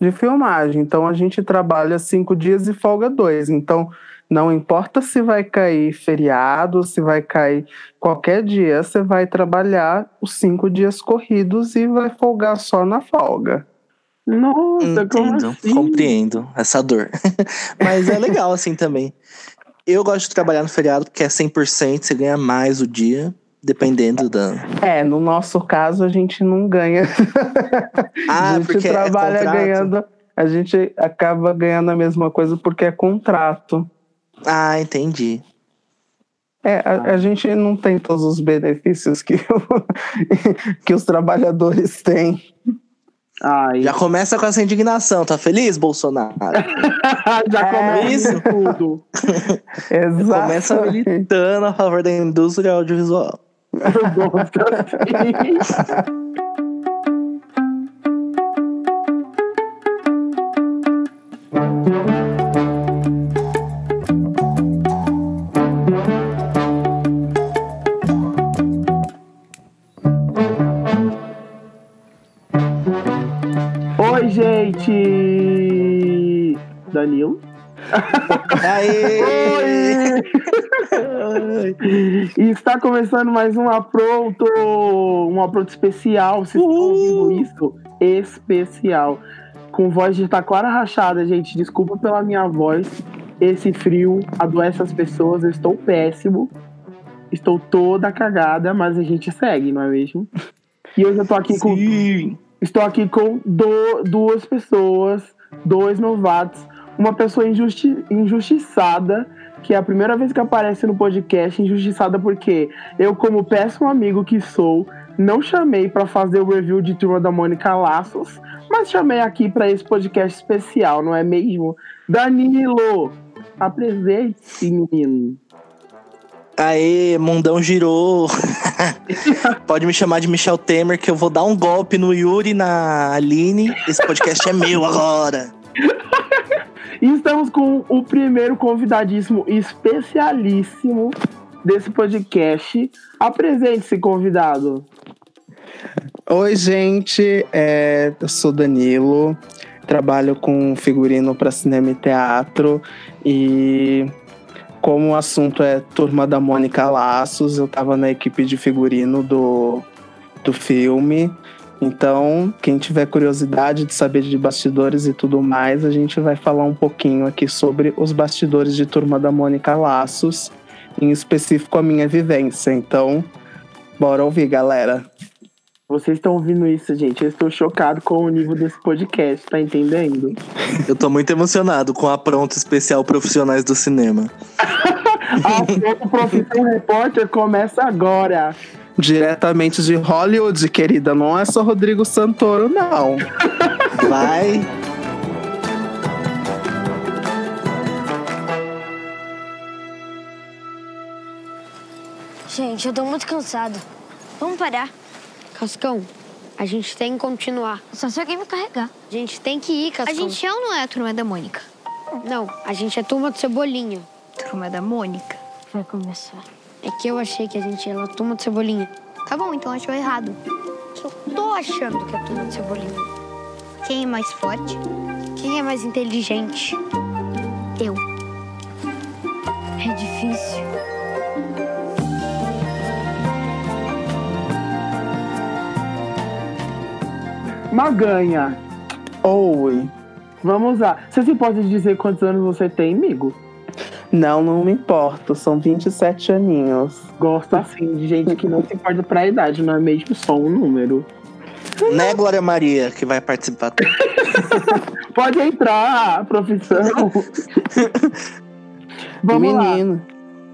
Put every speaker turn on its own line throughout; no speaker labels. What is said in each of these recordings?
de filmagem. Então a gente trabalha cinco dias e folga dois. Então não importa se vai cair feriado, se vai cair qualquer dia, você vai trabalhar os cinco dias corridos e vai folgar só na folga.
Nossa,
Entendo,
como assim?
compreendo essa dor. Mas é legal assim também. Eu gosto de trabalhar no feriado porque é 100%, você ganha mais o dia, dependendo da.
É, no nosso caso a gente não ganha.
Ah,
a gente
porque é
trabalha
contrato?
ganhando, a gente acaba ganhando a mesma coisa porque é contrato.
Ah, entendi.
É, a, a gente não tem todos os benefícios que, o- que os trabalhadores têm.
Ai,
Já começa com essa indignação, tá feliz, Bolsonaro?
já
É
começa
isso.
tudo.
Exato.
Começa militando a favor da indústria audiovisual.
Eu gosto assim.
Aê!
E está começando mais um apronto, um apronto especial. Vocês estão ouvindo isso? Especial. Com voz de taquara rachada, gente. Desculpa pela minha voz. Esse frio adoece as pessoas. Eu estou péssimo. Estou toda cagada, mas a gente segue, não é mesmo? E hoje eu tô aqui com
Sim.
Estou aqui com do- duas pessoas, dois novatos, uma pessoa injusti- injustiçada, que é a primeira vez que aparece no podcast, injustiçada porque eu, como péssimo amigo que sou, não chamei para fazer o review de Turma da Mônica Laços, mas chamei aqui para esse podcast especial, não é mesmo? Danilo, apresente-se, menino.
Aê, mundão girou. Pode me chamar de Michel Temer, que eu vou dar um golpe no Yuri na Aline. Esse podcast é meu agora.
E estamos com o primeiro convidadíssimo especialíssimo desse podcast. Apresente-se, convidado.
Oi, gente. É, eu sou Danilo. Trabalho com figurino para cinema e teatro. E como o assunto é Turma da Mônica Laços, eu estava na equipe de figurino do, do filme. Então, quem tiver curiosidade de saber de bastidores e tudo mais, a gente vai falar um pouquinho aqui sobre os bastidores de Turma da Mônica Laços, em específico a minha vivência. Então, bora ouvir, galera.
Vocês estão ouvindo isso, gente? Eu estou chocado com o nível desse podcast, tá entendendo?
Eu tô muito emocionado com a pronta especial Profissionais do Cinema.
A Profissão Repórter começa agora.
Diretamente de Hollywood, querida. Não é só Rodrigo Santoro, não.
Vai.
Gente, eu tô muito cansado. Vamos parar.
Cascão, a gente tem que continuar.
Só se alguém me carregar.
A gente tem que ir, Cascão.
A gente é ou não é a turma da Mônica?
Não, a gente é turma do Cebolinha.
Turma da Mônica. Vai começar.
É que eu achei que a gente era a turma do Cebolinha.
Tá bom, então achou errado.
Eu tô achando que é a turma do Cebolinha.
Quem é mais forte?
Quem é mais inteligente?
Eu. É difícil.
Maganha,
Oi.
vamos lá. Você se pode dizer quantos anos você tem, amigo?
Não, não me importo. São 27 aninhos.
Gosto assim de gente que não se importa pra idade, não é mesmo só um número.
Né, Glória Maria, que vai participar.
Pode entrar, profissão. Vamos
Menino.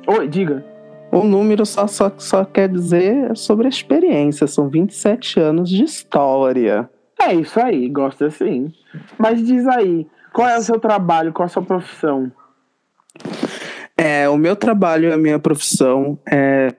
lá. Oi, diga.
O número só, só, só quer dizer sobre a experiência. São 27 anos de história.
É isso aí, gosto assim. Mas diz aí, qual é o seu trabalho, qual é a sua profissão?
É, o meu trabalho a minha profissão é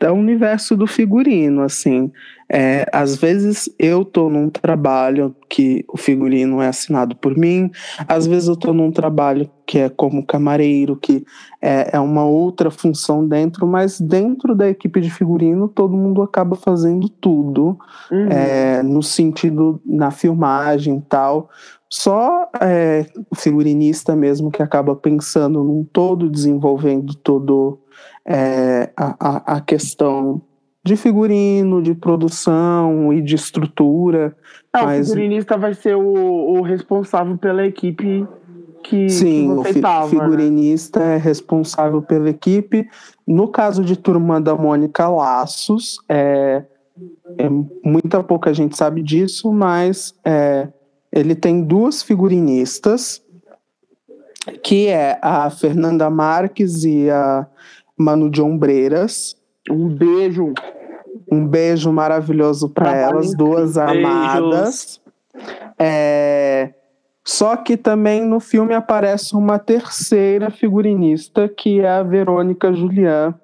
é o universo do figurino, assim. É, às vezes eu tô num trabalho que o figurino é assinado por mim, às vezes eu tô num trabalho que é como camareiro, que é, é uma outra função dentro, mas dentro da equipe de figurino todo mundo acaba fazendo tudo,
Uhum.
é, no sentido na filmagem e tal. Só é, o figurinista mesmo que acaba pensando num todo, desenvolvendo todo é, a, a, questão de figurino, de produção e de estrutura.
Ah,
mas-
O figurinista vai ser o, o responsável pela equipe que,
Sim,
que
o
você
fi-
tava. né?
figurinista é responsável pela equipe. No caso de Turma da Mônica Laços, é, é muita pouca gente sabe disso, mas é, ele tem duas figurinistas, que é a Fernanda Marques e a Manu de Ombreiras.
Um beijo.
Um beijo maravilhoso para elas, duas
Beijos.
amadas. É, Só que também no filme aparece uma terceira figurinista, que é a Verônica Julian,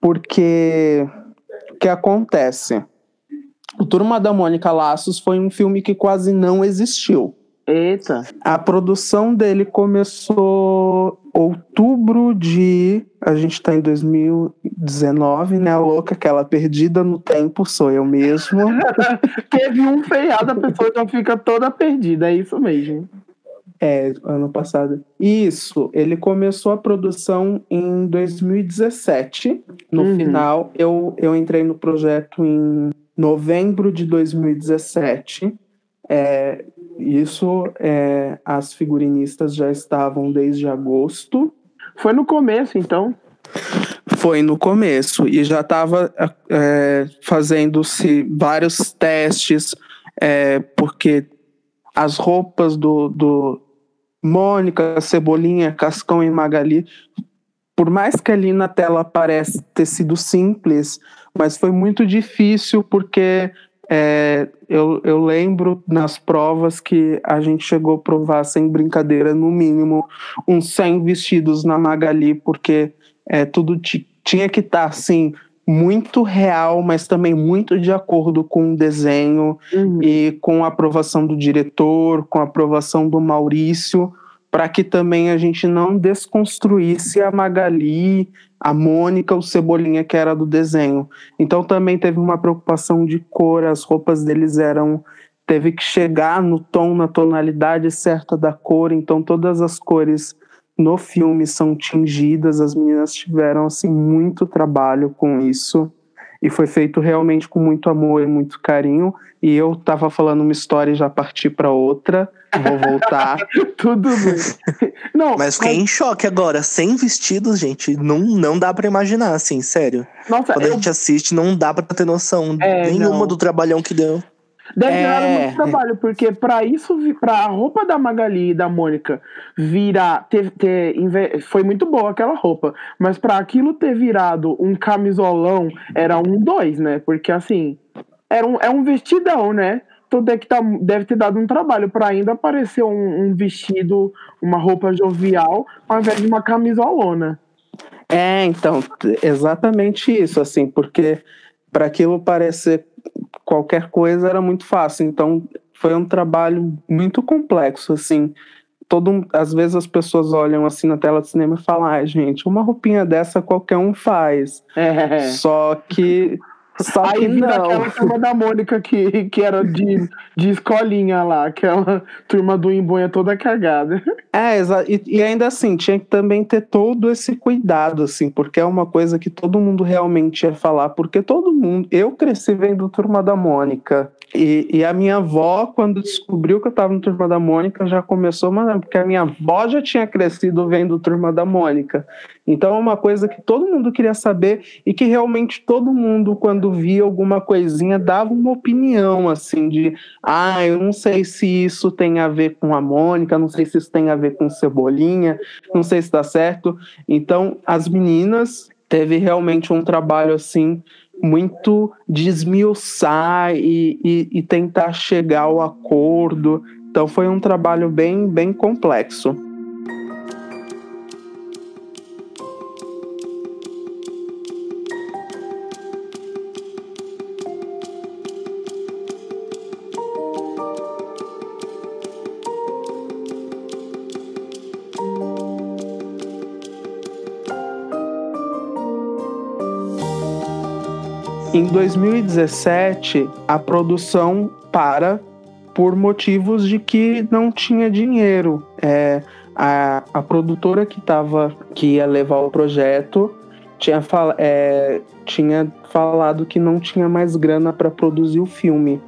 porque o que acontece? O Turma da Mônica Laços foi um filme que quase não existiu.
Eita.
A produção dele começou outubro de. A gente tá em 2019, né? A louca, aquela perdida no tempo, sou eu mesmo.
Teve um feriado, a pessoa já fica toda perdida, é isso mesmo.
É, ano passado. Isso, ele começou a produção em 2017. No
Uhum.
final, eu, eu entrei no projeto em novembro de 2017. É, isso, é, as figurinistas já estavam desde agosto.
Foi no começo, então.
Foi no começo e já estava fazendo-se vários testes, é, porque as roupas do, do Mônica, Cebolinha, Cascão e Magali, por mais que ali na tela pareça ter sido simples, mas foi muito difícil porque é, eu, eu lembro nas provas que a gente chegou a provar sem brincadeira, no mínimo, uns 100 vestidos na Magali, porque é, tudo ti- tinha que estar assim muito real, mas também muito de acordo com o desenho
Uhum.
e com a aprovação do diretor, com a aprovação do Maurício, para que também a gente não desconstruísse a Magali, a Mônica, o Cebolinha, que era do desenho. Então também teve uma preocupação de cor, as roupas deles eram. Teve que chegar no tom, na tonalidade certa da cor, então todas as cores no filme são tingidas, as meninas tiveram assim muito trabalho com isso e foi feito realmente com muito amor e muito carinho. E eu tava falando uma história e já parti para outra. Vou voltar.
Tudo bem. Não,
Mas fiquei em choque agora. Sem vestidos, gente, não, não dá pra imaginar, assim, sério.
nossa,
Quando a
eu,
gente assiste, não dá pra ter noção
É,
nenhuma
não.
do trabalhão que deu.
deve
É.
dar muito trabalho, porque pra isso, vi- pra roupa da Magali e da Mônica virar, ter, ter, foi muito boa aquela roupa, mas pra aquilo ter virado um camisolão, era um dois, né? Porque assim, era um, é um vestidão, né? Então deve, que tá, deve ter dado um trabalho pra ainda aparecer um, um vestido, uma roupa jovial, ao invés de uma camisolona.
É, então, exatamente isso, assim, porque para aquilo parecer qualquer coisa era muito fácil. Então, foi um trabalho muito complexo, assim. Todo, às vezes as pessoas olham assim na tela de cinema e falam: ai, gente, uma roupinha dessa qualquer um faz.
É.
Só que. Só que
Aí vira
não.
aquela turma da Mônica que, que era de, de escolinha lá, aquela turma do embonha toda cagada.
É, e, e ainda assim, tinha que também ter todo esse cuidado, assim, porque é uma coisa que todo mundo realmente ia falar, porque todo mundo. Eu cresci vendo Turma da Mônica. E, e a minha avó, quando descobriu que eu tava no Turma da Mônica, já começou, mas porque a minha avó já tinha crescido vendo Turma da Mônica. Então é uma coisa que todo mundo queria saber e que realmente todo mundo, quando via alguma coisinha, dava uma opinião, assim, de ah, eu não sei se isso tem a ver com a Mônica, não sei se isso tem a ver com Cebolinha, não sei se dá certo. Então, as meninas teve realmente um trabalho assim muito de esmiuçar e, e, e tentar chegar ao acordo. Então foi um trabalho bem, bem complexo. 2017, a produção para por motivos de que não tinha dinheiro. É, a, a produtora que tava, que ia levar o projeto tinha, fal, é, tinha falado que não tinha mais grana para produzir o filme.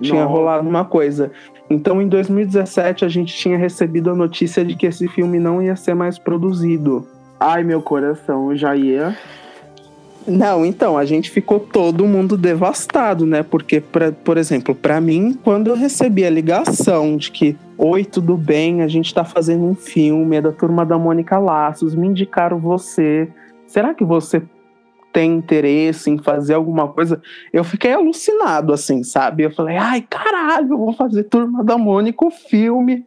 Tinha
Nossa.
rolado uma coisa. Então, em 2017, a gente tinha recebido a notícia de que esse filme não ia ser mais produzido.
Ai, meu coração, já ia.
Não, então, a gente ficou todo mundo devastado, né? Porque, pra, por exemplo, para mim, quando eu recebi a ligação de que, oi, tudo bem, a gente tá fazendo um filme, é da turma da Mônica Laços, me indicaram você. Será que você tem interesse em fazer alguma coisa? Eu fiquei alucinado, assim, sabe? Eu falei, ai, caralho, eu vou fazer turma da Mônica o filme.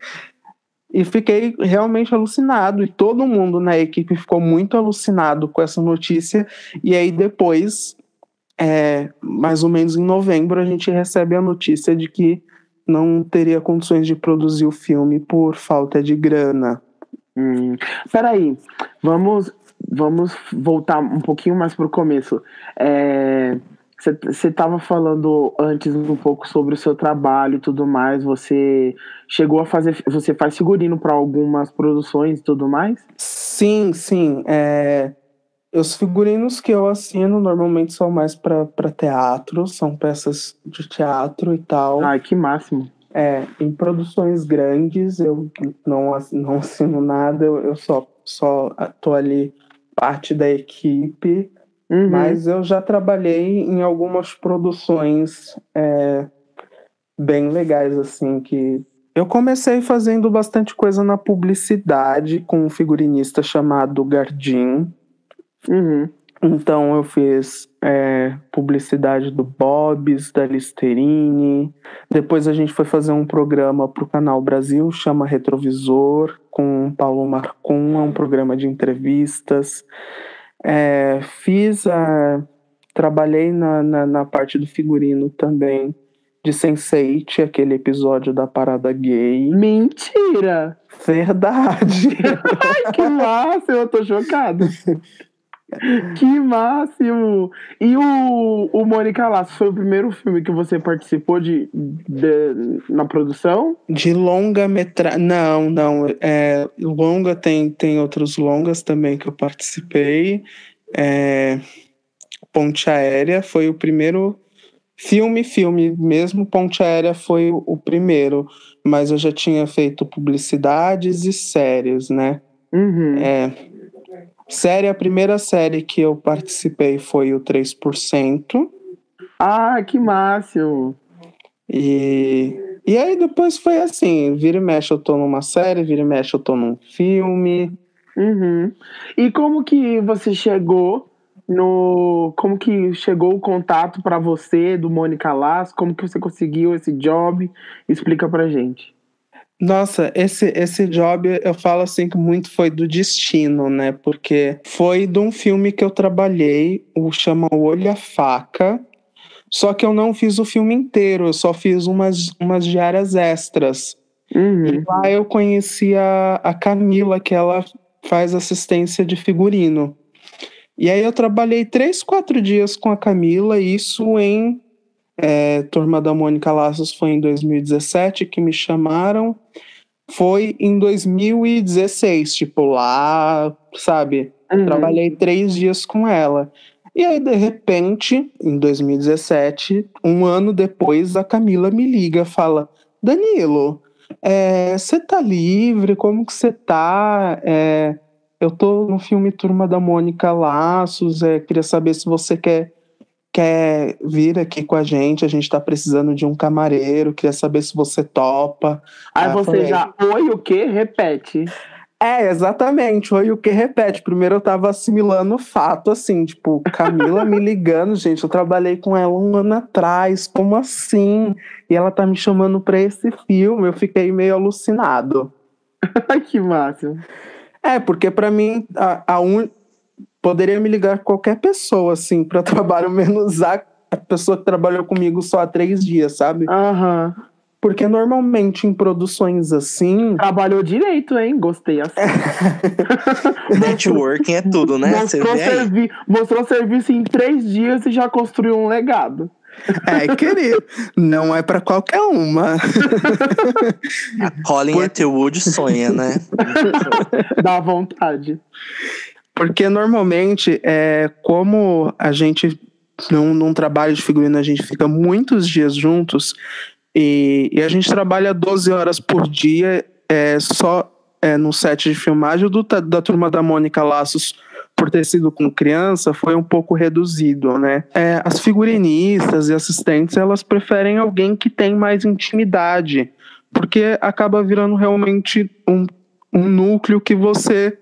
E fiquei realmente alucinado. E todo mundo na equipe ficou muito alucinado com essa notícia. E aí depois, é, mais ou menos em novembro, a gente recebe a notícia de que não teria condições de produzir o filme por falta de grana.
Hum. Peraí, vamos, vamos voltar um pouquinho mais pro começo. Você estava falando antes um pouco sobre o seu trabalho e tudo mais. Você chegou a fazer. Você faz figurino para algumas produções e tudo mais?
Sim, sim. É, os figurinos que eu assino normalmente são mais para teatro, são peças de teatro e tal.
Ai, que máximo.
É, em produções grandes eu não, não assino nada, eu, eu só, só tô ali parte da equipe,
Uhum.
mas eu já trabalhei em algumas produções é, bem legais, assim, que eu comecei fazendo bastante coisa na publicidade com um figurinista chamado Gardim.
Uhum.
Então eu fiz é, publicidade do Bob's, da Listerine. Depois a gente foi fazer um programa para o Canal Brasil, chama Retrovisor, com o Paulo Marcum, é um programa de entrevistas. É, fiz a. Trabalhei na, na, na parte do figurino também de Sense8, aquele episódio da parada gay.
Mentira!
Verdade!
Ai, que máximo! Eu tô chocado. Que máximo! E o, o Mônica Laços foi o primeiro filme que você participou de, de- na produção?
De longa metragem. Não, não. É, longa tem, tem outros longas também que eu participei. É, Ponte Aérea foi o primeiro filme, filme mesmo. Ponte Aérea foi o, o primeiro, mas eu já tinha feito publicidades e séries, né?
Uhum.
É, série, a primeira série que eu participei foi o 3%.
Ah, que máximo!
E, e aí depois foi assim, vira e mexe eu tô numa série, vira e mexe eu tô num filme.
Uhum. E como que você chegou no. Como que chegou o contato pra você do Mônica Laços? Como que você conseguiu esse job? Explica pra gente.
Nossa, esse, esse job eu falo assim que muito foi do destino, né? Porque foi de um filme que eu trabalhei, o chama Olho a Faca. Só que eu não fiz o filme inteiro, eu só fiz umas, umas diárias extras.
Uhum.
E lá eu conheci a, a Camila, que ela faz assistência de figurino. E aí eu trabalhei três, quatro dias com a Camila, isso em é, Turma da Mônica Laços foi em 2017 que me chamaram. Foi em 2016, tipo, lá, sabe?
Uhum.
Trabalhei três dias com ela. E aí, de repente, em 2017, um ano depois, a Camila me liga, fala: Danilo, você tá livre? Como que você tá? É, eu tô no filme Turma da Mônica Laços, é, queria saber se você quer, quer vir aqui com a gente. A gente tá precisando de um camareiro, queria saber se você topa.
Aí
Ah,
você
falei.
já. Oi, o quê? Repete.
É, exatamente. Foi o que repete. Primeiro eu tava assimilando o fato, assim, tipo, Camila me ligando, gente. Eu trabalhei com ela um ano atrás, como assim? E ela tá me chamando pra esse filme. Eu fiquei meio alucinado.
Que máximo.
É, porque pra mim, a, a un... poderia me ligar qualquer pessoa, assim, pra trabalho, menos a, a pessoa que trabalhou comigo só há três dias, sabe?
Aham.
Porque normalmente em produções assim.
Trabalhou direito, hein? Gostei assim.
Networking é tudo, né?
Mostrou, servi mostrou serviço em três dias e já construiu um legado.
É, querido, não é para qualquer uma.
A Colin Por... Atwood sonha, né?
Dá vontade.
Porque normalmente, é, como a gente, num, num trabalho de figurino, a gente fica muitos dias juntos, e, e a gente trabalha 12 horas por dia é, só é, no set de filmagem. Do, da turma da Mônica Laços, por ter sido com criança, foi um pouco reduzido, né? É, as figurinistas e assistentes, elas preferem alguém que tem mais intimidade, porque acaba virando realmente um, um núcleo que você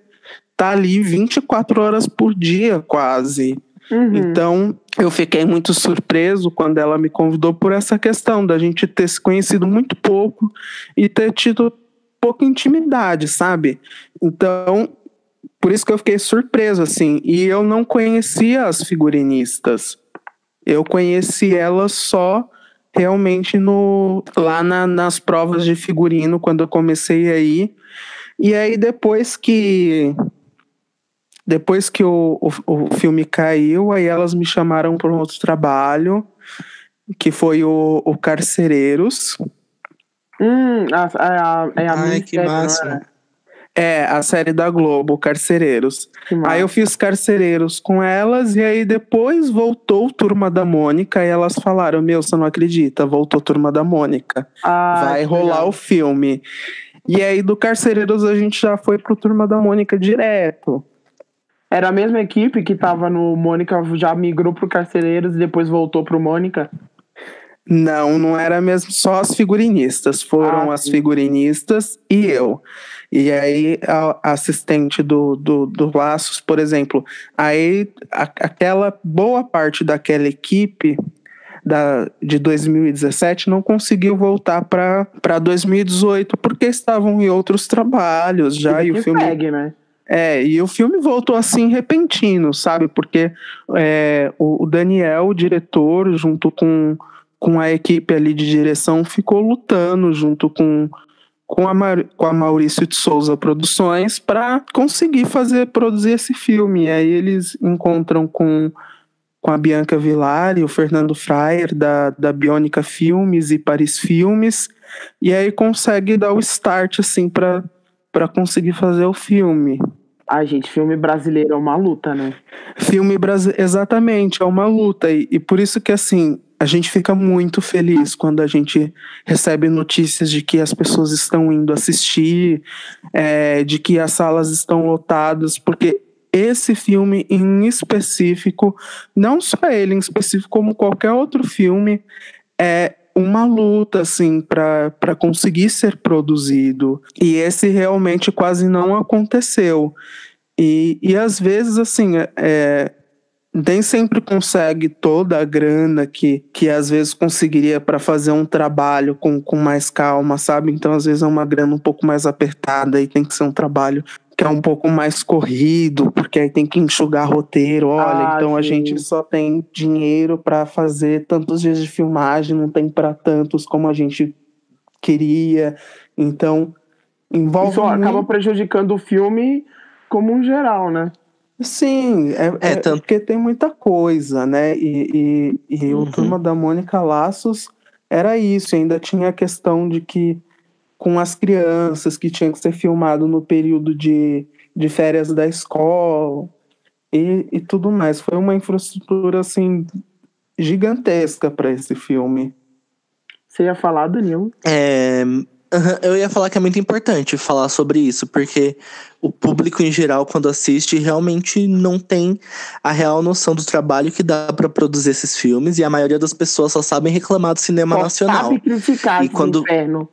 tá ali 24 horas por dia, quase. Uhum. Então, eu fiquei muito surpreso quando ela me convidou por essa questão da gente ter se conhecido muito pouco e ter tido pouca intimidade, sabe? Então, por isso que eu fiquei surpreso, assim. E eu não conhecia as figurinistas. Eu conheci elas só realmente no lá na, nas provas de figurino, quando eu comecei aí. E aí, depois que depois que o, o, o filme caiu, aí elas me chamaram para um outro trabalho, que foi o, o Carcereiros.
Hum, a, a, é a
Ai, que massa.
É, a série da Globo, Carcereiros. Aí eu fiz Carcereiros com elas e aí depois voltou Turma da Mônica e elas falaram: Meu, você não acredita, voltou Turma da Mônica. Ah, Vai rolar legal. o filme. E aí do Carcereiros a gente já foi pro Turma da Mônica direto.
Era a mesma equipe que tava no Mônica, já migrou pro Carcereiros e depois voltou pro Mônica?
Não, não era mesmo só as figurinistas. Foram ah, as figurinistas e eu. E aí, a, assistente do, do, do Laços, por exemplo, aí a, aquela boa parte daquela equipe da, de 2017 não conseguiu voltar para 2018 porque estavam em outros trabalhos já e, e o filme.
Segue, né?
É, e o filme voltou assim repentino, sabe? Porque é, o, o, Daniel, o diretor, junto com, com a equipe ali de direção, ficou lutando junto com, com, a, com a Maurício de Souza Produções para conseguir fazer, produzir esse filme. E aí eles encontram com, com a Bianca Villar e o Fernando Fraier, da, da Biônica Filmes e Paris Filmes, e aí consegue dar o start, assim, para para conseguir fazer o filme.
Ai, gente, filme brasileiro é uma luta, né?
Filme brasileiro, exatamente, é uma luta. E, e por isso que, assim, a gente fica muito feliz quando a gente recebe notícias de que as pessoas estão indo assistir, é, de que as salas estão lotadas, porque esse filme em específico, não só ele em específico, como qualquer outro filme, é uma luta assim para conseguir ser produzido e esse realmente quase não aconteceu e, e às vezes assim é, nem sempre consegue toda a grana que, que às vezes conseguiria para fazer um trabalho com, com mais calma, sabe? Então, às vezes é uma grana um pouco mais apertada e tem que ser um trabalho que é um pouco mais corrido, porque aí tem que enxugar roteiro. Olha, ah, então sim. a gente só tem dinheiro para fazer tantos dias de filmagem, não tem para tantos como a gente queria. Então, envolve. Isso
muito... acaba prejudicando o filme como um geral, né?
Sim, é, é, é tanto... porque tem muita coisa, né? E, e, e uhum. o Turma da Mônica Laços era isso, ainda tinha a questão de que com as crianças que tinha que ser filmado no período de, de férias da escola e, e tudo mais. Foi uma infraestrutura assim gigantesca para esse filme.
Você ia falar, Danilo?
É, eu ia falar que é muito importante falar sobre isso, porque o público em geral, quando assiste, realmente não tem a real noção do trabalho que dá para produzir esses filmes, e a maioria das pessoas só sabem reclamar do cinema só nacional.
Sabe criticar e quando inferno.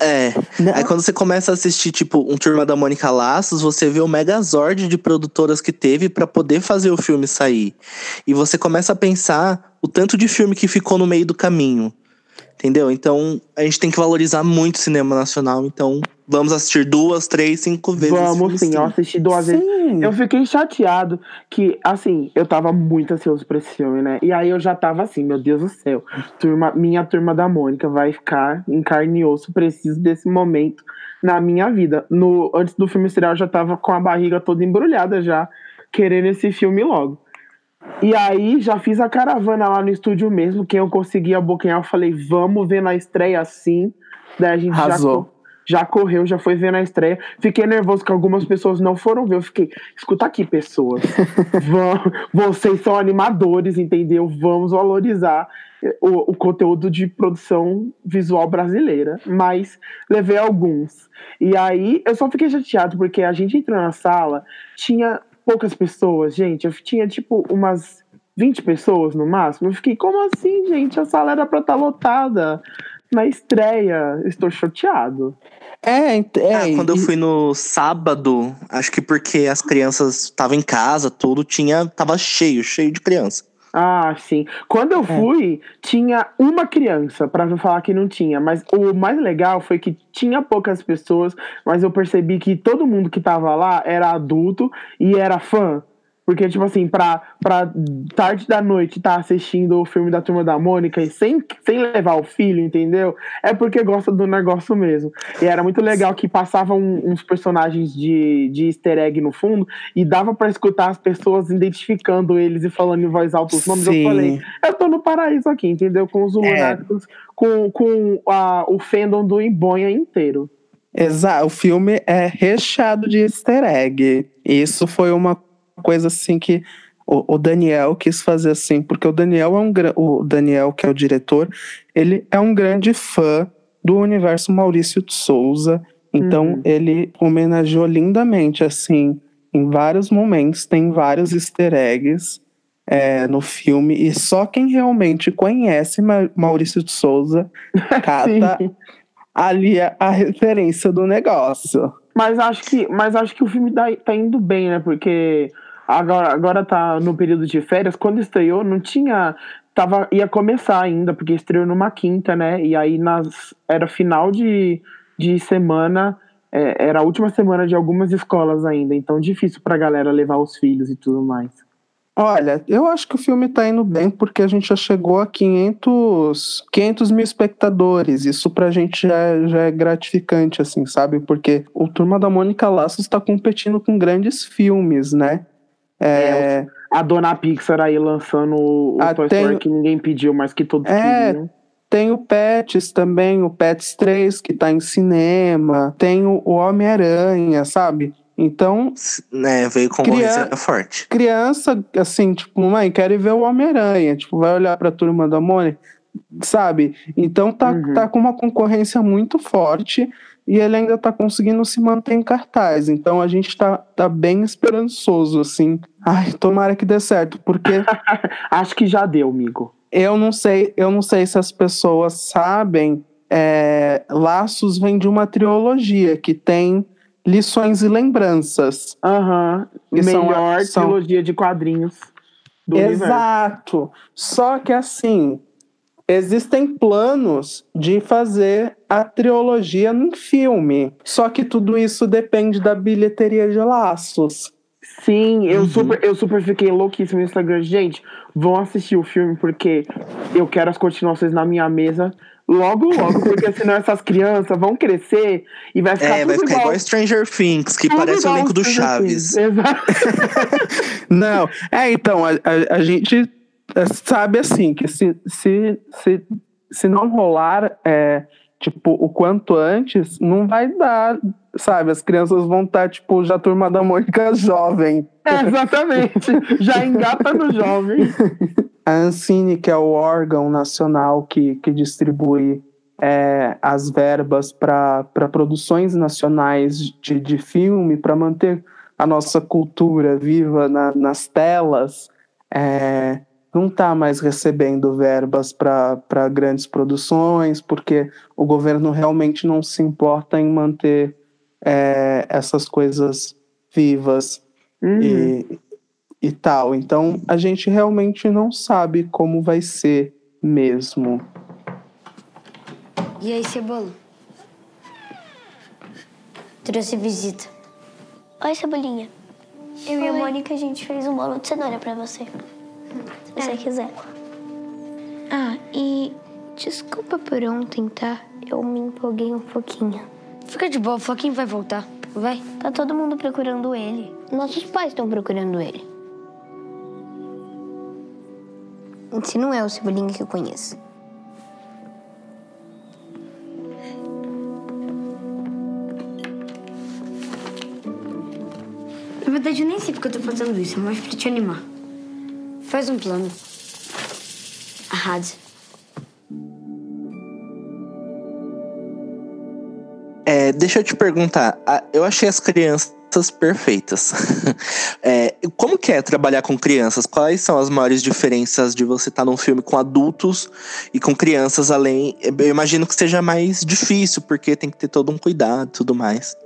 É. Não. Aí quando você começa a assistir, tipo, um Turma da Mônica Laços, você vê o megazord de produtoras que teve para poder fazer o filme sair. E você começa a pensar o tanto de filme que ficou no meio do caminho. Entendeu? Então, a gente tem que valorizar muito o cinema nacional. Então, Vamos assistir duas, três, cinco vezes.
Vamos sim, eu assisti duas vezes.
Sim.
Eu fiquei chateado que, assim, eu tava muito ansioso pra esse filme, né? E aí eu já tava assim, meu Deus do céu. Turma, minha turma da Mônica vai ficar em carne e osso. Preciso desse momento na minha vida. No, antes do filme estrear, eu já tava com a barriga toda embrulhada já, querendo esse filme logo. E aí já fiz a caravana lá no estúdio mesmo. Quem eu consegui abocanhar, eu falei, vamos ver na estreia assim. Daí a gente já,
Arrasou.
co- já correu, já foi ver na estreia. Fiquei nervoso que algumas pessoas não foram ver. Eu fiquei, escuta aqui, pessoas. Vão- vocês são animadores, entendeu? Vamos valorizar o, o conteúdo de produção visual brasileira. Mas levei alguns. E aí eu só fiquei chateado porque a gente entrou na sala, tinha poucas pessoas, gente. Eu tinha tipo umas 20 pessoas no máximo. Eu fiquei, como assim, gente? A sala era pra estar lotada. Na estreia, estou chateado.
É, é,
Ah, quando eu fui no sábado, acho que porque as crianças estavam em casa, tudo tinha. Tava cheio, cheio de criança.
Ah, sim. Quando eu fui, tinha uma criança, pra não falar que não tinha. Mas o mais legal foi que tinha poucas pessoas, mas eu percebi que todo mundo que tava lá era adulto e era fã. Porque, tipo assim, pra, pra tarde da noite estar assistindo o filme da Turma da Mônica e sem, sem levar o filho, entendeu? É porque gosta do negócio mesmo. E era muito legal que passavam uns personagens de, de easter egg no fundo e dava pra escutar as pessoas identificando eles e falando em voz alta os nomes.
Sim.
Eu falei, eu tô no paraíso aqui, entendeu? Com os lunáticos, com, com a, o fandom do Embonha inteiro.
Exato, o filme é recheado de easter egg. Isso foi uma coisa assim que o, o Daniel quis fazer assim, porque o Daniel é um o Daniel que é o diretor, ele é um grande fã do universo Maurício de Souza. Então
Uhum.
ele homenageou lindamente assim, em vários momentos tem vários easter eggs. é, no filme, e só quem realmente conhece Ma- Maurício de Souza cata ali a, a referência do negócio.
Mas acho que, mas acho que o filme tá, tá indo bem, né? Porque agora, agora tá no período de férias. Quando estreou, não tinha. Tava, ia começar ainda, porque estreou numa quinta, né? E aí nas, era final de, de semana, é, era a última semana de algumas escolas ainda. Então difícil pra galera levar os filhos e tudo mais.
Olha, eu acho que o filme tá indo bem porque a gente já chegou a 500, 500 mil espectadores. Isso pra gente já, é- já é gratificante, assim, sabe? Porque o Turma da Mônica Laços tá competindo com grandes filmes, né? É,
A dona Pixar aí lançando o,
Ah,
Toy
tem-
Story que ninguém pediu, mas que todos
É,
queriam.
tem o Pets também, o Pets 3, que tá em cinema. Tem o, Homem-Aranha, sabe? Então,
Né, veio concorrência forte.
criança, assim, tipo, mãe, quero ir ver o Homem-Aranha. Tipo, vai olhar pra turma da Mônica, sabe? Então tá,
Uhum.
tá com uma concorrência muito forte e ele ainda tá conseguindo se manter em cartaz. Então a gente tá, tá bem esperançoso, assim. Ai, tomara que dê certo, porque
Acho que já deu, amigo.
eu não sei, eu não sei se as pessoas sabem. é, Laços vem de uma trilogia que tem lições e lembranças.
Aham.
São-
Melhor
são-
trilogia de quadrinhos do universo.
Exato. Só que assim, existem planos de fazer a trilogia num filme. Só que tudo isso depende da bilheteria de laços.
Sim, eu,
Uhum.
super, eu super fiquei louquíssimo no Instagram. Gente, vão assistir o filme porque eu quero as continuações na minha mesa logo, logo, porque senão essas crianças vão crescer e vai ficar
É,
tudo
vai ficar
igual.
igual Stranger Things, que
tudo
parece o elenco do
Stranger
Chaves.
Things. Exato.
Não, é então, a, a, a gente sabe assim que se, se, se, se não rolar é, tipo, o quanto antes, não vai dar, sabe? As crianças vão estar, tipo, já turma da Mônica jovem.
É, exatamente. Já engata no jovem.
A Ancine, que é o órgão nacional que, que distribui é, as verbas para produções nacionais de, de filme, para manter a nossa cultura viva na- nas telas, é, não está mais recebendo verbas para grandes produções, porque o governo realmente não se importa em manter é, essas coisas vivas
Uhum.
e, e tal. Então a gente realmente não sabe como vai ser mesmo.
E aí, Cebola? Trouxe visita.
Oi, Cebolinha. Eu e a Mônica, a gente fez um bolo de cenoura pra você. Se você quiser.
Ah, e desculpa por ontem, tá? Eu me empolguei um pouquinho. Fica de boa, o Floquinho vai voltar. Vai.
Tá todo mundo procurando ele.
Nossos pais estão procurando ele. Se não é o Cebolinha que eu conheço. Na verdade, eu nem sei porque eu tô fazendo isso, é mais pra te animar. Faz um plano. Arrasa.
É, deixa eu te perguntar. Eu achei as crianças perfeitas. É, como que é trabalhar com crianças? Quais são as maiores diferenças de você estar num filme com adultos e com crianças além? Eu imagino que seja mais difícil, porque tem que ter todo um cuidado e tudo mais.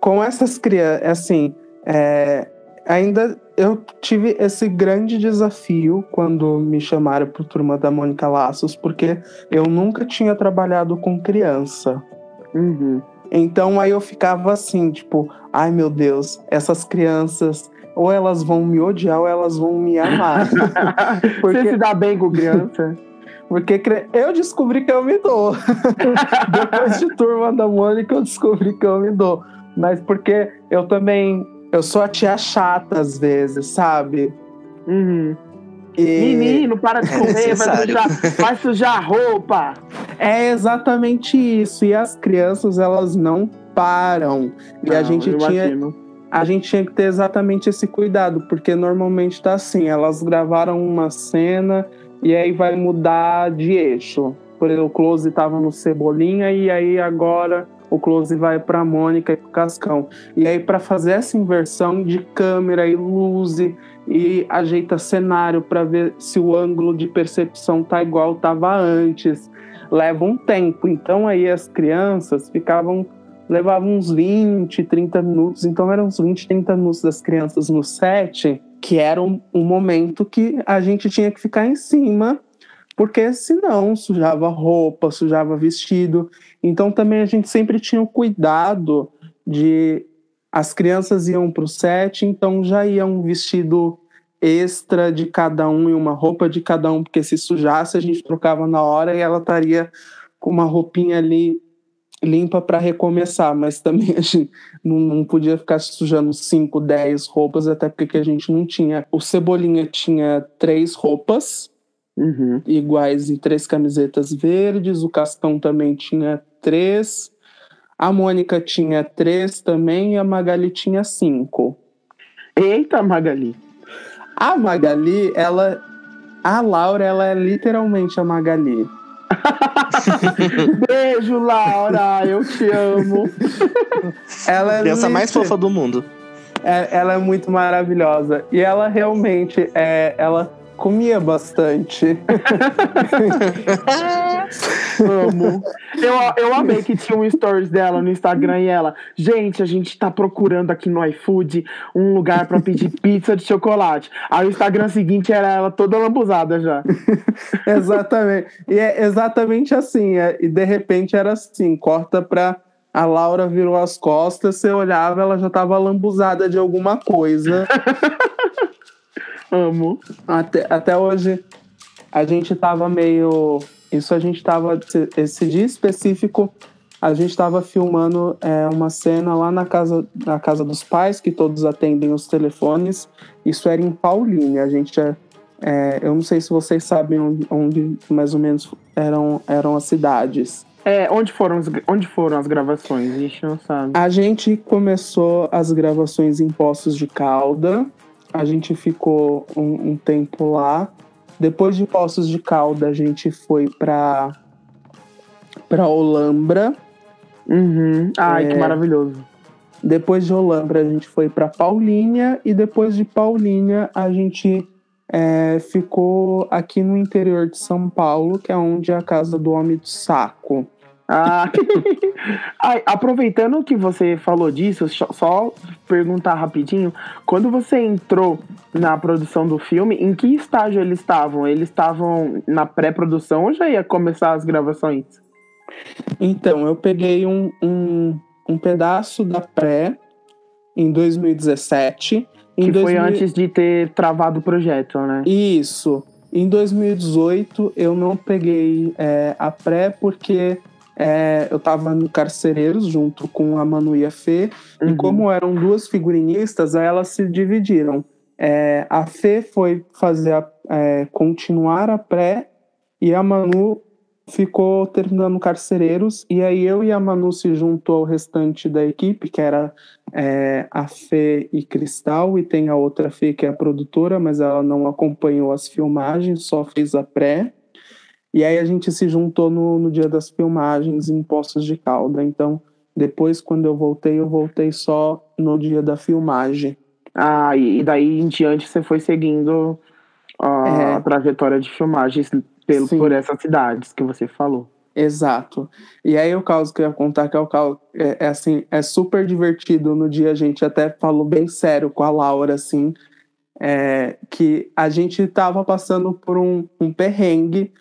com essas crianças, assim, é, ainda eu tive esse grande desafio quando me chamaram para turma da Mônica Laços, porque eu nunca tinha trabalhado com criança.
Uhum.
Então aí eu ficava assim, tipo, ai meu Deus, essas crianças ou elas vão me odiar ou elas vão me amar. Porque-
Você se dá bem com criança?
Porque eu descobri que eu me dou. Depois de turma da Mônica, eu descobri que eu me dou. Mas porque eu também. Eu sou a tia chata às vezes, sabe?
Uhum.
E
Menino, para de
É
correr, vai
necessário.
sujar, vai sujar a roupa.
é exatamente isso. E as crianças, elas não param. E a
Não,
gente tinha.
imagino.
a gente tinha que ter exatamente esse cuidado, porque normalmente tá assim, elas gravaram uma cena e aí vai mudar de eixo. Por exemplo, o close tava no Cebolinha e aí agora o close vai pra Mônica e pro Cascão. E aí para fazer essa inversão de câmera e luz e, ajeita cenário para ver se o ângulo de percepção tá igual tava antes, leva um tempo. Então aí as crianças ficavam levava uns 20, 30 minutos, então eram uns 20, 30 minutos das crianças no set, que era um, um momento que a gente tinha que ficar em cima, porque senão sujava roupa, sujava vestido. Então também a gente sempre tinha o cuidado de as crianças iam para o set, então já ia um vestido extra de cada um e uma roupa de cada um, porque se sujasse a gente trocava na hora e ela estaria com uma roupinha ali limpa para recomeçar, mas também a gente não, não podia ficar sujando 5, 10 roupas, até porque a gente não tinha. O Cebolinha tinha três roupas
Uhum.
iguais e três camisetas verdes, o Cascão também tinha três, a Mônica tinha três também e a Magali tinha cinco.
Eita, Magali.
A Magali, ela. A Laura, ela é literalmente a Magali.
Beijo, Laura. Eu te amo.
Ela é
Criança mais fofa do mundo.
É, ela é muito maravilhosa. E ela realmente, é, ela comia bastante.
Amo. Eu, eu amei que tinha um stories dela no Instagram e ela, gente, a gente tá procurando aqui no iFood um lugar pra pedir pizza de chocolate. Aí o Instagram seguinte era ela toda lambuzada já.
exatamente. E é exatamente assim. é, e de repente era assim: corta pra. A Laura virou as costas, você olhava, ela já tava lambuzada de alguma coisa.
Amo.
Até, até hoje a gente tava meio. Isso a gente tava. esse- dia específico, a gente tava filmando é, uma cena lá na casa, na casa dos pais, que todos atendem os telefones. Isso era em Paulínia. A gente é, é, eu não sei se vocês sabem onde, onde mais ou menos eram, eram as cidades.
É, onde foram, as- onde foram as gravações? A gente não sabe.
A gente começou as gravações em Poços de Calda. A gente ficou um, um tempo lá. Depois de Poços de Calda, a gente foi para para Olambra.
Uhum. Ai,
É.
que maravilhoso.
Depois de Olambra, a gente foi para Paulínia e depois de Paulínia, a gente é, ficou aqui no interior de São Paulo, que é onde é a casa do Homem do Saco.
Ah. Aproveitando que você falou disso, só- perguntar rapidinho. Quando você entrou na produção do filme, em que estágio eles estavam? Eles estavam na pré-produção ou já ia começar as gravações?
Então, eu peguei um, um, um pedaço da pré em 2017.
Que
Em
foi
2000
antes de ter travado o projeto, né?
Isso. Em 2018 eu não peguei é, a pré porque é, eu tava no Carcereiros junto com a Manu e a Fê. E
Uhum.
como eram duas figurinistas, elas se dividiram. É, a Fê foi fazer a, é, continuar a pré e a Manu ficou terminando Carcereiros. E aí eu e a Manu se juntou ao restante da equipe, que era é, a Fê e Cristal, e tem a outra Fê que é a produtora, mas ela não acompanhou as filmagens, só fez a pré. E aí a gente se juntou no, no dia das filmagens em Poços de Calda. Então, depois, quando eu voltei, eu voltei só no dia da filmagem.
Ah, e daí em diante você foi seguindo a
É.
trajetória de filmagens pelo,
Sim.
por essas cidades que você falou.
Exato. E aí o caos que eu ia contar que é o caos é, é assim, é super divertido. No dia a gente até falou bem sério com a Laura, assim, é, que a gente tava passando por um, um perrengue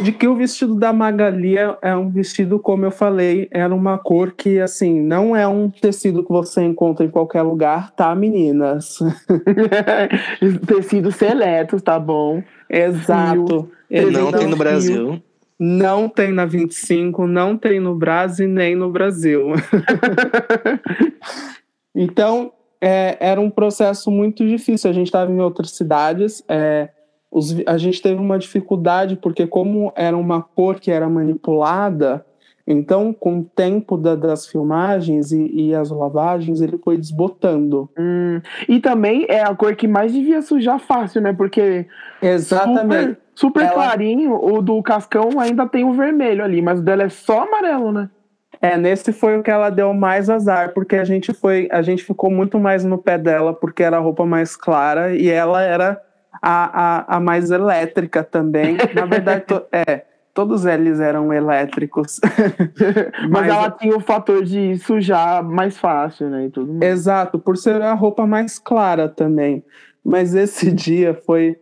de que o vestido da Magali é, é um vestido, como eu falei, era uma cor que, assim, não é um tecido que você encontra em qualquer lugar, tá, meninas?
Tecidos seletos, tá bom?
Exato.
Não tem no. Brasil.
Não tem na 25, não tem no Brasil nem no Brasil. então, é, era um processo muito difícil. A gente estava em outras cidades. é, os a gente teve uma dificuldade, porque, como era uma cor que era manipulada, então, com o tempo da- das filmagens e, e as lavagens, ele foi desbotando.
Hum, E também é a cor que mais devia sujar fácil, né? Porque
Exatamente.
super, super
Ela-
clarinho, o do cascão ainda tem o vermelho ali, mas o dela é só amarelo, né?
É, nesse foi o que ela deu mais azar, porque a gente foi, a gente ficou muito mais no pé dela, porque era a roupa mais clara e ela era a, a, a mais elétrica também. Na verdade, to- é, todos eles eram elétricos.
Mas,
Mas-
ela tinha o fator de sujar mais fácil, né? E tudo.
Exato, por ser a roupa mais clara também. Mas esse dia foi.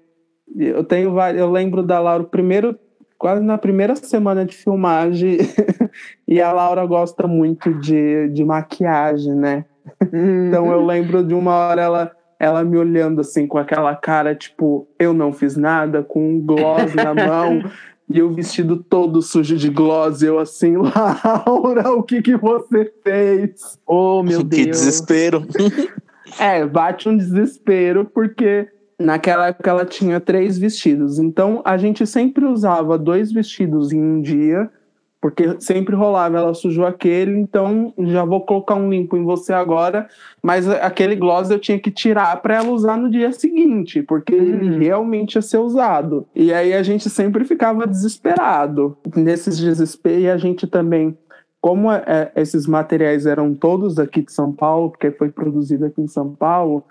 Eu tenho eu lembro da Laura, primeiro, quase na primeira semana de filmagem, e a Laura gosta muito de, de maquiagem, né?
Hum,
Então eu lembro de uma hora ela, ela me olhando assim com aquela cara, tipo, eu não fiz nada, com um gloss na mão. E o vestido todo sujo de gloss, eu assim, Laura, o que que você fez?
Oh, meu
que
Deus.
desespero.
É, bate um desespero, porque naquela época ela tinha três vestidos. Então a gente sempre usava dois vestidos em um dia, porque sempre rolava, ela sujou aquele, então já vou colocar um limpo em você agora, mas aquele gloss eu tinha que tirar para ela usar no dia seguinte, porque ele
Uhum.
realmente ia ser usado. E aí a gente sempre ficava desesperado nesses desesperos, e a gente também como é, esses materiais eram todos aqui de São Paulo, porque foi produzido aqui em São Paulo,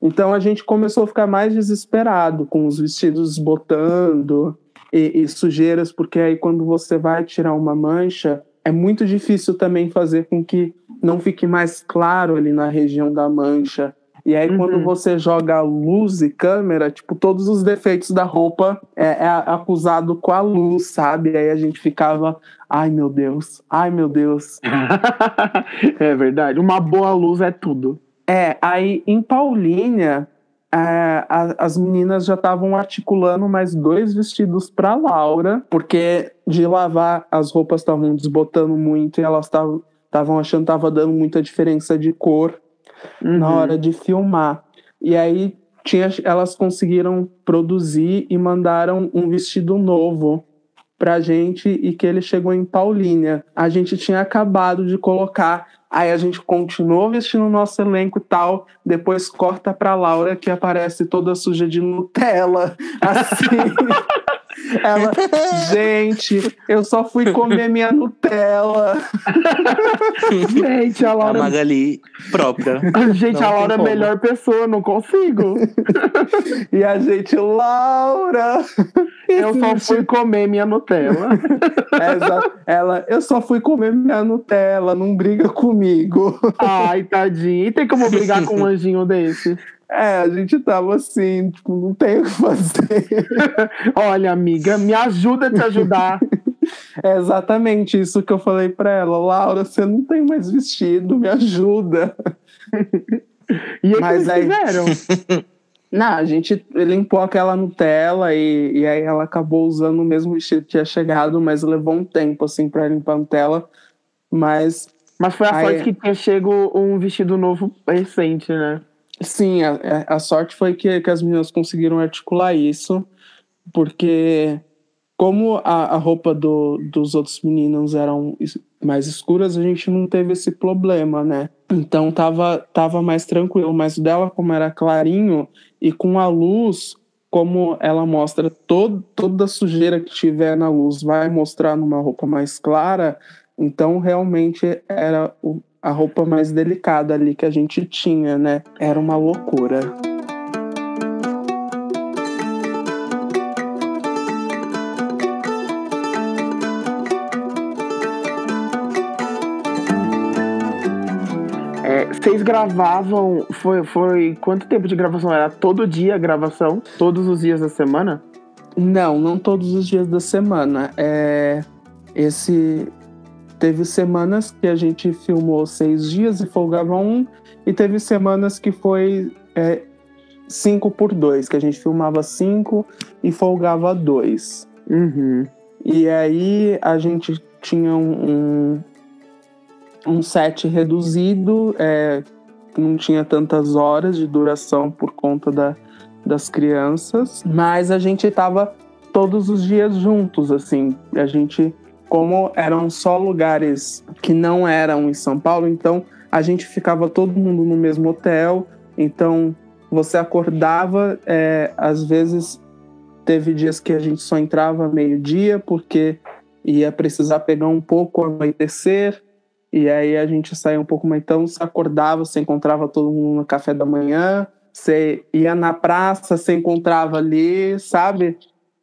então a gente começou a ficar mais desesperado com os vestidos botando e, e sujeiras, porque aí quando você vai tirar uma mancha, é muito difícil também fazer com que não fique mais claro ali na região da mancha. E aí,
Uhum.
quando você joga luz e câmera, tipo, todos os defeitos da roupa é, é acusado com a luz, sabe? Aí a gente ficava, ai meu Deus, ai meu Deus.
é verdade. Uma boa luz é tudo.
É, aí em Paulínia, a- as meninas já estavam articulando mais dois vestidos para Laura, porque de lavar as roupas estavam desbotando muito e elas estavam achando que estava dando muita diferença de cor na
Uhum.
hora de filmar. E aí tinha, elas conseguiram produzir e mandaram um vestido novo pra gente e que ele chegou em Paulínia. A gente tinha acabado de colocar, aí a gente continuou vestindo o nosso elenco e tal, depois corta pra Laura que aparece toda suja de Nutella, assim. Ela, gente, eu só fui comer minha Nutella.
Gente, a
A
Laura.
Magali própria.
Gente,
Não
a Laura é a melhor pessoa, não consigo.
E a gente, Laura!
Eu só fui comer minha Nutella.
É, ela, eu só fui comer minha Nutella, não briga comigo.
Ai, tadinha. E tem como brigar com um anjinho desse?
É, a gente tava assim, tipo, não tem o que fazer.
Olha, amiga, me ajuda a te ajudar.
É exatamente isso que eu falei pra ela. Laura, você não tem mais vestido, me ajuda.
E aí,
Mas aí-
fizeram?
Não, a gente limpou aquela Nutella e, e aí ela acabou usando o mesmo vestido que tinha chegado, mas levou um tempo, assim, pra limpar a Nutella. Mas,
Mas foi a
Aí-
sorte que tinha chego um vestido novo recente, né?
Sim, a, a sorte foi que, que as meninas conseguiram articular isso, porque como a, a roupa do, dos outros meninos eram mais escuras, a gente não teve esse problema, né? Então tava, tava mais tranquilo, mas dela, como era clarinho, e com a luz, como ela mostra todo, toda a sujeira que tiver na luz, vai mostrar numa roupa mais clara, então realmente era o- a roupa mais delicada ali que a gente tinha, né? Era uma loucura.
É, vocês gravavam. Foi, foi. Quanto tempo de gravação? Era todo dia a gravação? Todos os dias da semana?
Não, não todos os dias da semana. É, esse teve semanas que a gente filmou seis dias e folgava um, e teve semanas que foi é, cinco por dois, que a gente filmava cinco e folgava dois.
Uhum.
E aí a gente tinha um, um, um set reduzido, é, não tinha tantas horas de duração por conta da, das crianças, mas a gente estava todos os dias juntos, assim. A gente, como eram só lugares que não eram em São Paulo, então a gente ficava todo mundo no mesmo hotel, então você acordava, é, às vezes teve dias que a gente só entrava meio-dia, porque ia precisar pegar um pouco ao anoitecer, e aí a gente saía um pouco mais. Então, você acordava, você encontrava todo mundo no café da manhã, você ia na praça, você encontrava ali, sabe?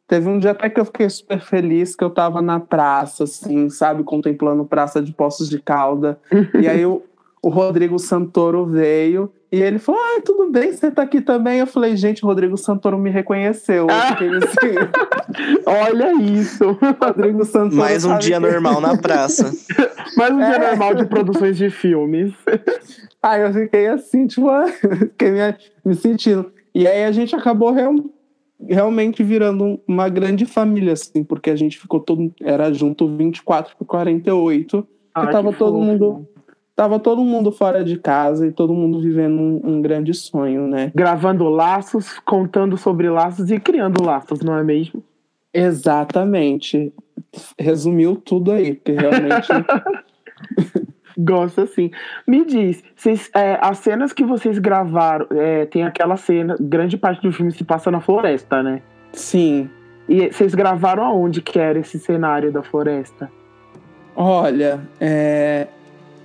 Teve um dia até que eu fiquei super feliz que eu tava na praça, assim, sabe? Contemplando praça de Poços de Calda. e aí o, o Rodrigo Santoro veio e ele falou: Ah, tudo bem, você tá aqui também? Eu falei: Gente, o Rodrigo Santoro me reconheceu. Assim,
Olha isso!
Rodrigo Santoro.
Mais um dia
que-
normal na praça.
Mais um dia
É.
normal de produções de filmes.
Aí eu fiquei assim, tipo, fiquei me, me sentindo. E aí a gente acabou realmente virando um- uma grande família, assim, porque a gente ficou todo. Era junto 24 por 48.
Ai,
tava
que
todo
fofo.
mundo- Tava todo mundo fora de casa e todo mundo vivendo um, um grande sonho, né?
Gravando laços, contando sobre laços e criando laços, não é mesmo?
Exatamente. Resumiu tudo aí, porque realmente.
Gosto assim. Me diz, vocês, é, as cenas que vocês gravaram, é, tem aquela cena, grande parte do filme se passa na floresta, né?
sim.
E vocês gravaram aonde que era esse cenário da floresta?
Olha, é,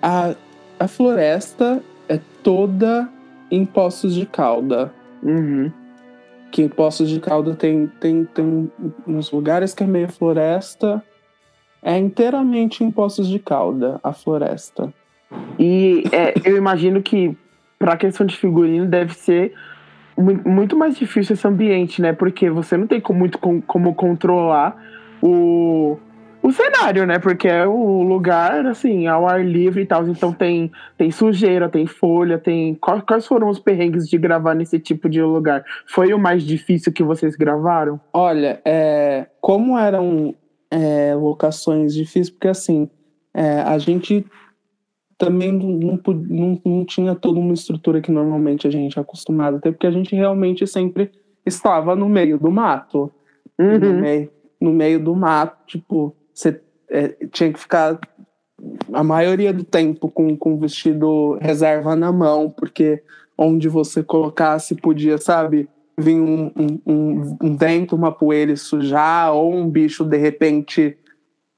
a, a floresta é toda em Poços de Calda.
Uhum.
Que em Poços de Calda tem, tem, tem uns lugares que é meio floresta. É inteiramente em Poços de Calda, a floresta.
E é, eu imagino que, pra questão de figurino, deve ser mu- muito mais difícil esse ambiente, né? Porque você não tem como, muito com- como controlar o, o cenário, né? Porque é o lugar, assim, ao ar livre e tal. Então tem, tem sujeira, tem folha, tem. Quais, quais foram os perrengues de gravar nesse tipo de lugar? Foi o mais difícil que vocês gravaram?
Olha, é, como eram é, locações difíceis, porque assim, é, a gente também não, não, não- tinha toda uma estrutura que normalmente a gente é acostumado a ter, porque a gente realmente sempre estava no meio do mato. E No,
Uhum.
meio, no meio do mato, tipo, você é, tinha que ficar a maioria do tempo com, com o vestido reserva na mão, porque onde você colocasse podia, sabe, vir um, um, um, um vento, uma poeira e sujar, ou um bicho de repente,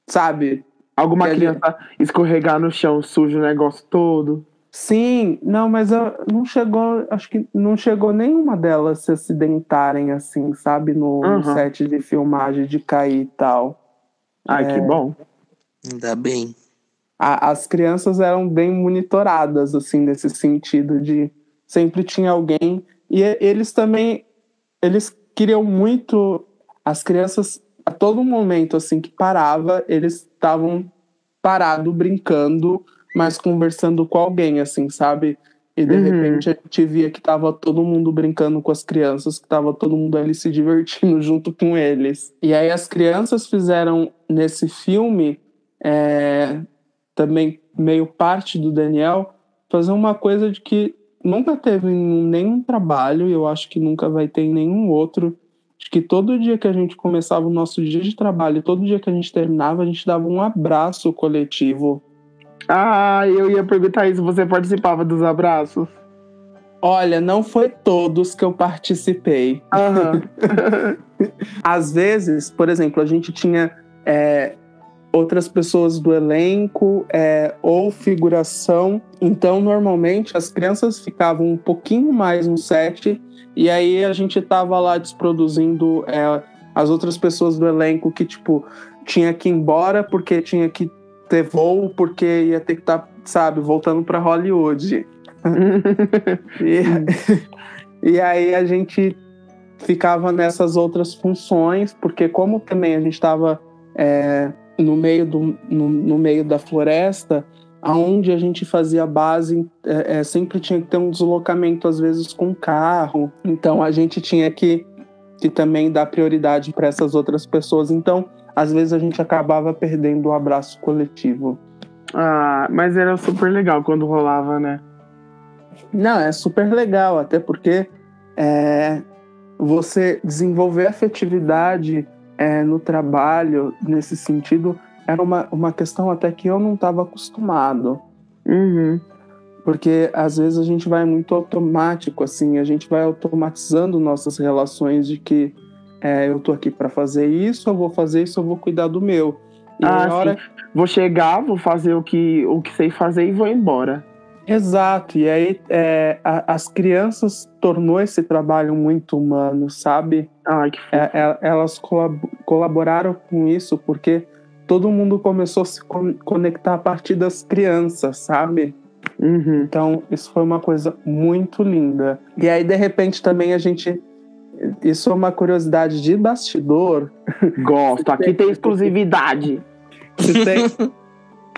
sabe?
Alguma
Que
criança escorregar no chão, suja o negócio todo?
Sim, não, mas eu- não chegou, acho que não chegou nenhuma delas se acidentarem assim, sabe, no, no
Uhum.
set de filmagem de cair e tal.
Ai, que bom.
Ainda bem.
a- as crianças eram bem monitoradas, assim, nesse sentido de sempre tinha alguém. E- eles também, eles queriam muito, as crianças a todo momento assim que parava, eles estavam parado brincando, mas conversando com alguém, assim, sabe? E de
Uhum.
repente a gente via que tava todo mundo brincando com as crianças, que tava todo mundo ali se divertindo junto com eles. E aí as crianças fizeram nesse filme é, também meio parte do Daniel fazer uma coisa de que nunca teve nenhum trabalho e eu acho que nunca vai ter nenhum outro que todo dia que a gente começava o nosso dia de trabalho, todo dia que a gente terminava, a gente dava um abraço coletivo.
Ah, eu ia perguntar isso. Você participava dos abraços?
Olha, não foi todos que eu participei.
Aham.
Às vezes, por exemplo, a gente tinha é, outras pessoas do elenco é, ou figuração. Então, normalmente, as crianças ficavam um pouquinho mais no set e aí a gente tava lá desproduzindo é, as outras pessoas do elenco que, tipo, tinha que ir embora porque tinha que ter voo, porque ia ter que estar, sabe, voltando para Hollywood. E, e aí a gente ficava nessas outras funções, porque como também a gente estava no, meio do, no, no meio da floresta, aonde a gente fazia base, é, é, sempre tinha que ter um deslocamento, às vezes, com carro. Então a gente tinha que, que também dar prioridade para essas outras pessoas. Então, às vezes, a gente acabava perdendo o abraço coletivo.
ah, mas era super legal quando rolava, né?
Não, é super legal, até porque é, você desenvolver afetividade é, no trabalho, nesse sentido, era uma, uma questão até que eu não estava acostumado.
Uhum.
Porque às vezes a gente vai muito automático, assim, a gente vai automatizando nossas relações de que é, eu tô aqui para fazer isso, eu vou fazer isso, eu vou cuidar do meu. E
Ah,
na hora,
Vou chegar, vou fazer o que, o que sei fazer e vou embora.
Exato, e aí é, a- as crianças tornou esse trabalho muito humano, sabe?
Ai, que fofo.
É, é, elas colab- colaboraram com isso porque todo mundo começou a se con- conectar a partir das crianças, sabe?
Uhum.
Então, isso foi uma coisa muito linda. E aí, de repente, também a gente. Isso é uma curiosidade de bastidor.
Gosto. Aqui tem exclusividade.
que tem-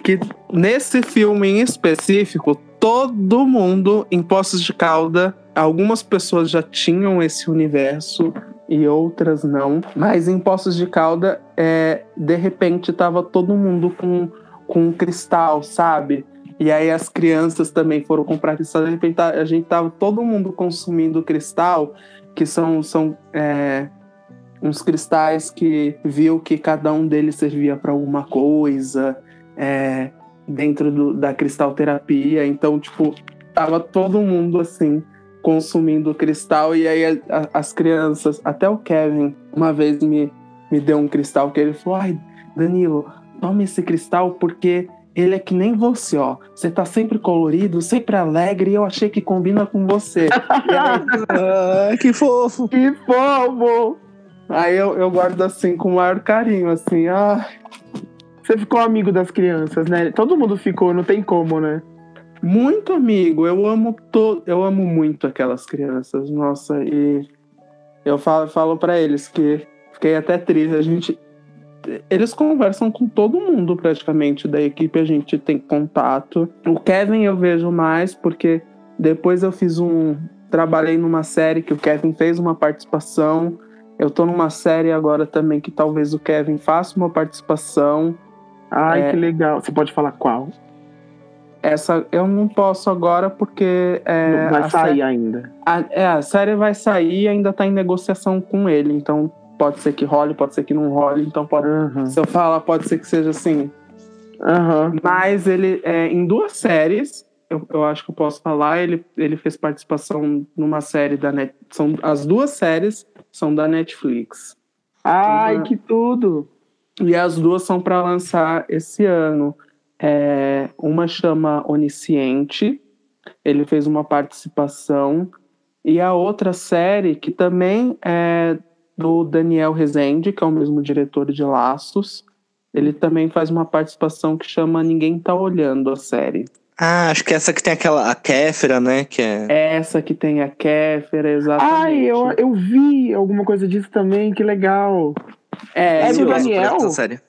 que nesse filme em específico, todo mundo em Poços de Calda, algumas pessoas já tinham esse universo e outras não. Mas em Poços de Calda, é, de repente, tava todo mundo com, com um cristal, sabe? E aí as crianças também foram comprar cristal. De repente, tá- a gente tava todo mundo consumindo cristal, que são, são é, uns cristais que viu que cada um deles servia para alguma coisa é, dentro do- da cristalterapia. Então, tipo, tava todo mundo assim consumindo cristal e aí a- a- as crianças, até o Kevin, uma vez me, me deu um cristal que ele falou: "Ai, Danilo, toma esse cristal porque ele é que nem você, ó. Você tá sempre colorido, sempre alegre e eu achei que combina com você.
Ah, que fofo.
Que fofo!
aí eu, eu guardo assim com o maior carinho, assim, ah,
Você ficou amigo das crianças, né? Todo mundo ficou, não tem como, né?
Muito amigo, eu amo to... eu amo muito aquelas crianças, nossa, e eu falo, falo para eles que fiquei até triste, a gente eles conversam com todo mundo praticamente da equipe, a gente tem contato. O Kevin eu vejo mais porque depois eu fiz um trabalhei numa série que o Kevin fez uma participação. Eu tô numa série agora também que talvez o Kevin faça uma participação.
Ai,
É.
que legal. Você pode falar qual?
Essa eu não posso agora porque é,
Não vai sair ainda.
a, é, a série vai sair e ainda tá em negociação com ele. Então pode ser que role, pode ser que não role. Então pode,
Aham.
se eu falar, pode ser que seja assim.
Aham.
Mas ele é em duas séries. Eu, eu acho que eu posso falar. Ele, ele fez participação numa série da Net. São as duas séries são da Netflix.
Ai,
Uma-
que tudo.
E as duas são para lançar esse ano. É, uma chama Onisciente, ele fez uma participação, e a outra série, que também é do Daniel Rezende, que é o mesmo diretor de Laços, ele também faz uma participação que chama Ninguém Tá Olhando a série.
Ah, acho que essa que tem aquela, a Kéfera, né? Que é.
Essa que tem a Kéfera, exatamente.
Ai, eu, eu vi alguma coisa disso também, que legal.
É,
É do Daniel?
Essa série.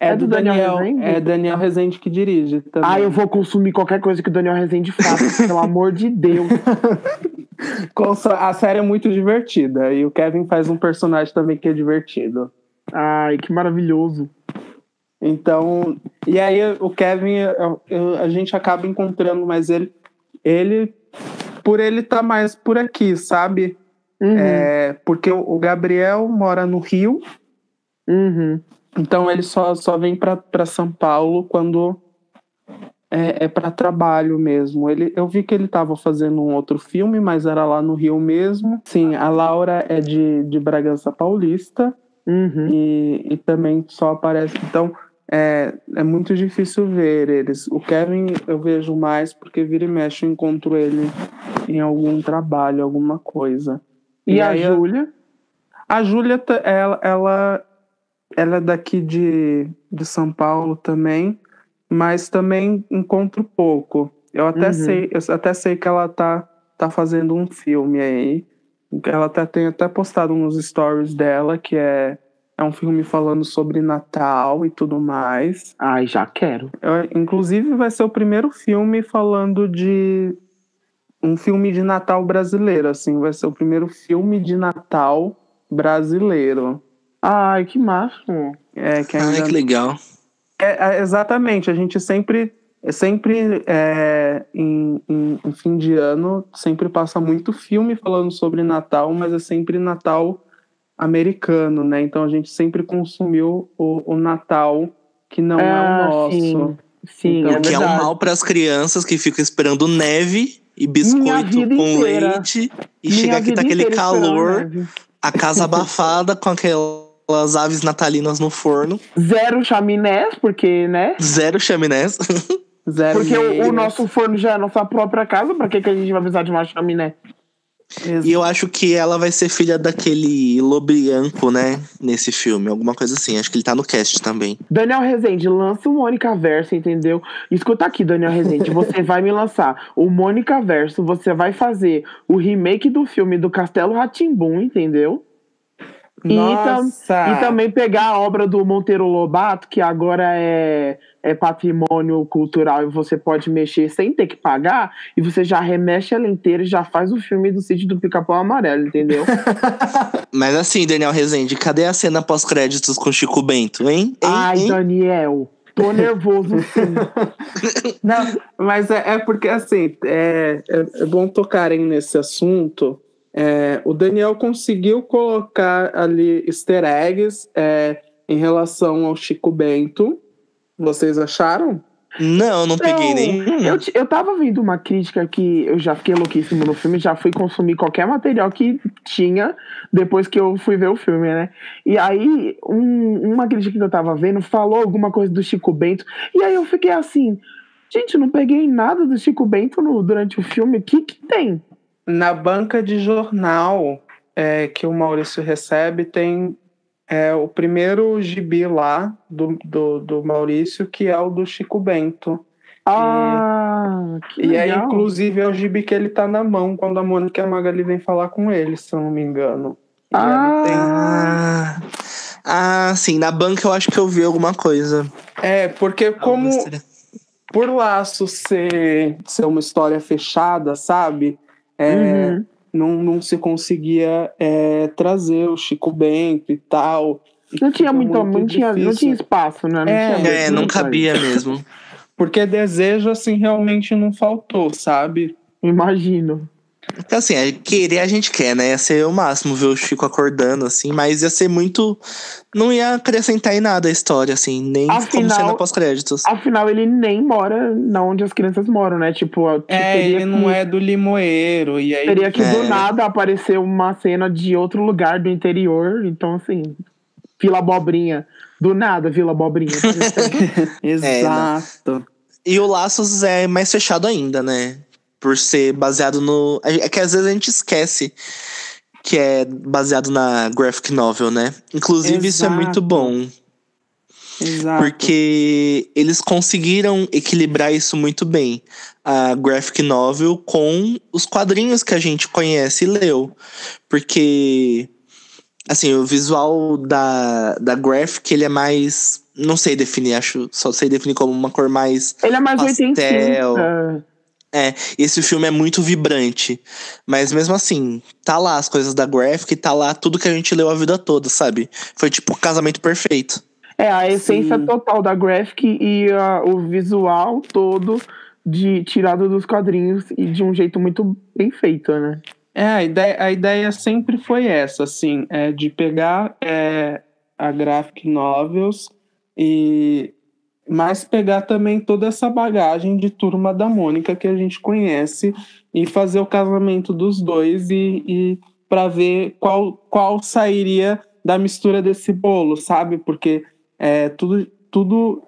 É,
É
do
do Daniel
Daniel.
Rezende?
É Daniel Rezende que dirige também.
Ah, eu vou consumir qualquer coisa que o Daniel Rezende faça, pelo amor de Deus.
A série é muito divertida. E o Kevin faz um personagem também que é divertido.
Ai, que maravilhoso.
Então, e aí o Kevin, eu- eu- a gente acaba encontrando, mas ele, ele por ele tá mais por aqui, sabe?
Uhum,
É, porque o Gabriel mora no Rio,
uhum.
Então ele só, só vem para São Paulo quando é, é para trabalho mesmo. Ele, eu vi que ele estava fazendo um outro filme, mas era lá no Rio mesmo. Sim, a Laura é de, de Bragança Paulista.
Uhum.
e, e também só aparece. Então é, é muito difícil ver eles. O Kevin eu vejo mais porque vira e mexe eu encontro ele em algum trabalho, alguma coisa.
E, a
aí eu-
Júlia?
A Júlia, ela, ela, ela é daqui de, de São Paulo também, mas também encontro pouco. Eu até
Uhum.
sei, eu até sei que ela tá, tá fazendo um filme aí. Ela até tem até postado nos stories dela, que é, é um filme falando sobre Natal e tudo mais.
Ai, já quero.
Eu- inclusive, vai ser o primeiro filme falando de um filme de Natal brasileiro, assim, vai ser o primeiro filme de Natal brasileiro.
Ai, que macho.
É, que ainda
Ai, que legal.
é, é, exatamente, a gente sempre, é sempre é, em, em- em fim de ano, sempre passa muito filme falando sobre Natal, mas é sempre Natal americano, né? Então a gente sempre consumiu o, o Natal que não é
Ah,
o nosso.
sim. Sim,
Então,
é
O que é um mal para as crianças que ficam esperando neve e biscoito com
inteira.
leite. E
Minha
chega aqui tá aquele calor, a casa abafada com aquelas aves natalinas no forno,
Zero chaminés, porque, né?
zero chaminés.
Zero
Porque o, o nosso forno já é a nossa própria casa, pra que, que a gente vai precisar de uma chaminé?
Ex-
E eu acho que ela vai ser filha daquele Lobrianco, né? Nesse filme, alguma coisa assim. Acho que ele tá no cast também.
Daniel Rezende, lança o Mônica Verso, entendeu? Escuta aqui, Daniel Rezende, você vai me lançar o Mônica Verso, você vai fazer o remake do filme do Castelo Ratimbum, entendeu? E,
Nossa!
e também pegar a obra do Monteiro Lobato, que agora é, é patrimônio cultural e você pode mexer sem ter que pagar, e você já remexe ela inteira e já faz o filme do sítio do Pica-Pau Amarelo, entendeu?
Mas assim, Daniel Rezende, cadê a cena pós-créditos com Chico Bento, hein? Hein?
Ai,
hein?
Daniel, tô nervoso sim.
Não, mas é, é porque assim, é, é bom tocarem nesse assunto. É, o Daniel conseguiu colocar ali easter eggs é, em relação ao Chico Bento. Vocês acharam?
Não, não peguei
Não,
nenhum.
Eu, eu tava vendo uma crítica que eu já fiquei louquíssimo no filme, já fui consumir qualquer material que tinha depois que eu fui ver o filme, né? E aí, um- uma crítica que eu tava vendo falou alguma coisa do Chico Bento, e aí eu fiquei assim, gente, não peguei nada do Chico Bento no- durante o filme, o que que tem?
Na banca de jornal é, que o Maurício recebe, tem é, o primeiro gibi lá do, do, do Maurício, que é o do Chico Bento.
Ah, que
E aí,
legal.
inclusive, é o gibi que ele tá na mão quando a Mônica e a Magali vem falar com ele, se eu não me engano. E
Ah.
tem-
Ah, ah, sim, na banca eu acho que eu vi alguma coisa.
É, porque como por laço ser, ser uma história fechada, sabe? É,
Uhum.
não, não se conseguia é, trazer o Chico Bento e tal.
Não tinha
fica
muito, não tinha, não tinha espaço, né? Não
É,
tinha muito
É, não cabia mesmo.
Porque desejo, assim, realmente não faltou, sabe?
Imagino.
Porque assim, é, querer a gente quer, né? Ia ser o máximo ver o Chico acordando, assim, mas ia ser muito. Não ia acrescentar em nada a história, assim, nem como
Afinal-
cena pós-créditos.
Afinal, ele nem mora na onde as crianças moram, né? Tipo,
É, ele não
que-
é do Limoeiro. E aí
Teria que do
É.
nada aparecer uma cena de outro lugar do interior. Então, assim, Vila Abobrinha. Do nada, Vila Abobrinha.
Exato.
E o Laços é mais fechado ainda, né? Por ser baseado no. É que às vezes a gente esquece que é baseado na graphic novel, né? Inclusive, isso é
Exato.
muito bom.
Exato.
Porque eles conseguiram equilibrar isso muito bem. A graphic novel com os quadrinhos que a gente conhece e leu. Porque Assim, o visual da, da Graphic, ele é mais. Não sei definir, acho. Só sei definir como uma cor mais.
Ele é mais
Pastel.
85.
É, esse filme é muito vibrante. Mas mesmo assim, tá lá as coisas da Graphic, tá lá tudo que a gente leu a vida toda, sabe? Foi tipo o casamento perfeito.
É, a essência
Sim.
total da graphic e ah, o visual todo de tirado dos quadrinhos e de um jeito muito bem feito, né?
É, a ideia, a ideia sempre foi essa, assim, é de pegar é, a graphic novels e mas pegar também toda essa bagagem de turma da Mônica que a gente conhece e fazer o casamento dos dois e, e para ver qual, qual sairia da mistura desse bolo, sabe? Porque é, tudo, tudo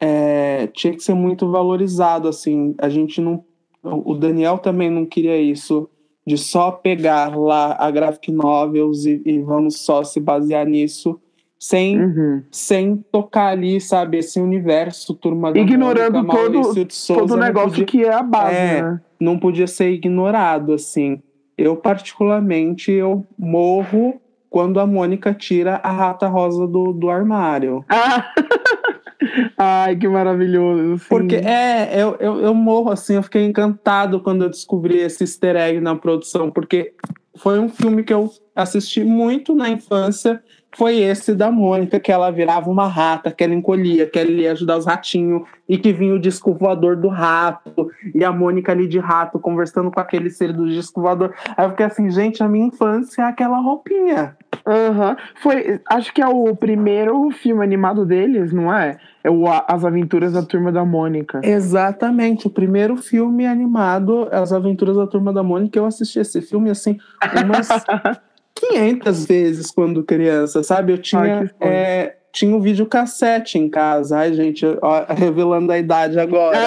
é, tinha que ser muito valorizado, assim. A gente não. O Daniel também não queria isso de só pegar lá a graphic novels e, e vamos só se basear nisso, sem,
Uhum.
sem tocar ali, sabe, esse universo, turma da
Ignorando
Mônica,
todo-
Souza,
Todo o negócio
podia-
que é a base,
É.
né?
não podia ser ignorado, assim. Eu, particularmente, eu morro quando a Mônica tira a rata rosa do, do armário.
Ah! Ai, que maravilhoso.
Porque é, eu, eu, eu morro assim, eu fiquei encantado quando eu descobri esse easter egg na produção, porque foi um filme que eu assisti muito na infância. Foi esse da Mônica, que ela virava uma rata, que ela encolhia, que ela ia ajudar os ratinhos, e que vinha o disco voador do rato, e a Mônica ali de rato conversando com aquele ser do disco voador. Aí eu fiquei assim, gente, a minha infância é aquela roupinha.
Aham. Foi, acho que é o primeiro filme animado deles, não é? É o As Aventuras da Turma da Mônica.
Exatamente, o primeiro filme animado, As Aventuras da Turma da Mônica, eu assisti esse filme assim umas 500 vezes quando criança, sabe? Eu tinha,
Ai,
é, tinha um videocassete em casa. Ai, gente, ó, revelando a idade agora.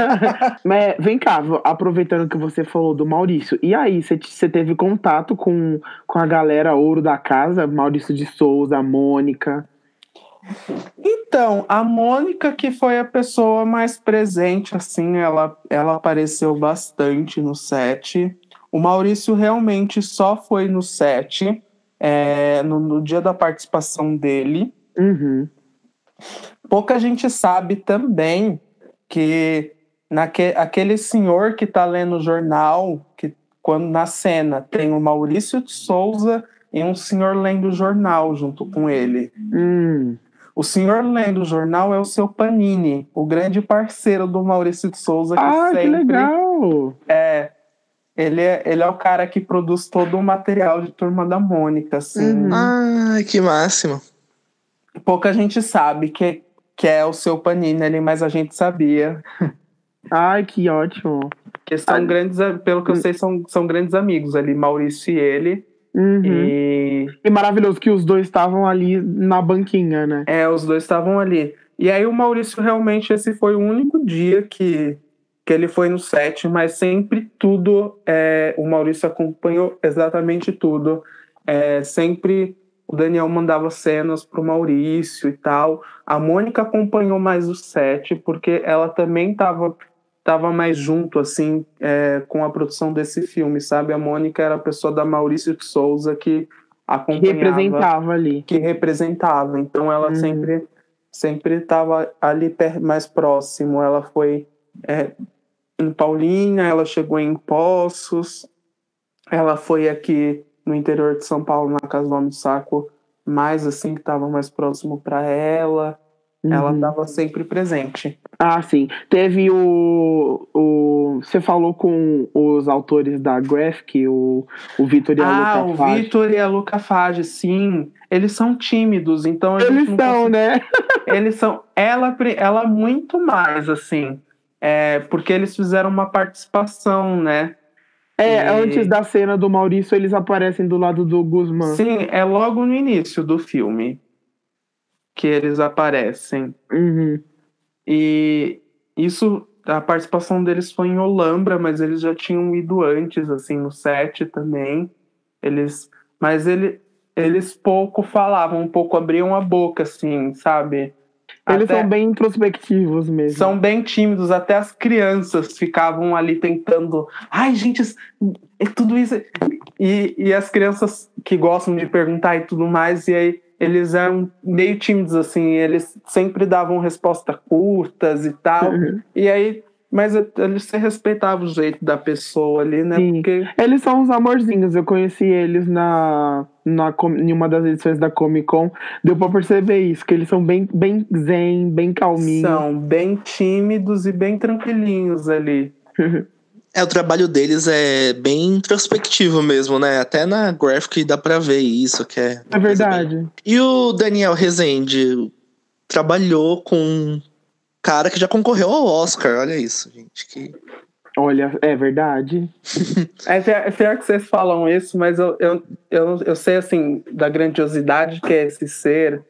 Mas vem cá, aproveitando que você falou do Maurício, e aí, você te- você teve contato com, com a galera ouro da casa? Maurício de Souza, a Mônica.
Então, a Mônica, que foi a pessoa mais presente, assim, ela, ela apareceu bastante no set. O Maurício realmente só foi no set é, no, no dia da participação dele.
Uhum.
Pouca gente sabe também que naque, aquele senhor que está lendo o jornal, que quando na cena tem o Maurício de Souza e um senhor lendo o jornal junto com ele.
Hum.
O senhor lendo o jornal é o seu Panini, o grande parceiro do Maurício de Souza, que
Ah, que
sempre
legal!
é. Ele é, ele é o cara que produz todo o material de Turma da Mônica, assim.
Uhum.
Ai, que máximo.
Pouca gente sabe que, que é o seu Panini ali, mas a gente sabia.
Ai, que ótimo.
Que são
Ah.
grandes, pelo que eu
Hum.
sei, são, são grandes amigos ali, Maurício e ele.
Uhum.
E
E maravilhoso que os dois estavam ali na banquinha, né?
é, os dois estavam ali. E aí o Maurício realmente, esse foi o único dia que, que ele foi no set, mas sempre tudo, é, o Maurício acompanhou exatamente tudo. É, sempre o Daniel mandava cenas pro Maurício e tal. A Mônica acompanhou mais o set, porque ela também estava tava mais junto, assim, é, com a produção desse filme, sabe? A Mônica era a pessoa da Maurício de Souza que
Que
acompanhava
representava ali.
que representava. Então ela
Uhum.
sempre sempre estava ali mais próximo. Ela foi é, em Paulínia, ela chegou em Poços, ela foi aqui no interior de São Paulo, na casa do Homem do Saco, mais assim que estava mais próximo para ela. Ela
Uhum.
estava sempre presente.
Ah, sim. Teve o. o você falou com os autores da Graphic, o, o Vitor e a
Ah,
Luca
o
Fage.
Vitor e a Luca Fage, sim. Eles são tímidos, então
Eles são, né?
eles são ela ela muito mais assim é, porque eles fizeram uma participação né
É,
E-
antes da cena do Maurício, eles aparecem do lado do Guzmán.
sim é logo no início do filme que eles aparecem
Uhum.
e isso a participação deles foi em Olambra mas eles já tinham ido antes assim no set também eles mas ele, eles pouco falavam um pouco abriam a boca assim sabe
Eles
Até-
são bem introspectivos mesmo.
São bem tímidos, até as crianças ficavam ali tentando. Ai, gente, e tudo isso. E, e as crianças que gostam de perguntar e tudo mais, e aí eles eram meio tímidos, assim, eles sempre davam respostas curtas e tal.
Uhum.
E aí, mas eles se respeitavam o jeito da pessoa ali, né?
Sim.
Porque
Eles são uns amorzinhos. Eu conheci eles na, na, em uma das edições da Comic Con. Deu pra perceber isso, que eles são bem, bem zen, bem calminhos.
são bem tímidos e bem tranquilinhos ali.
É, o trabalho deles é bem introspectivo mesmo, né? Até na graphic dá pra ver isso, que é.
É verdade.
E o Daniel Rezende trabalhou com cara que já concorreu ao Oscar, olha isso, gente. Que...
Olha, é verdade.
É pior, é pior que vocês falam isso, mas eu, eu, eu, eu sei, assim, da grandiosidade que é esse ser,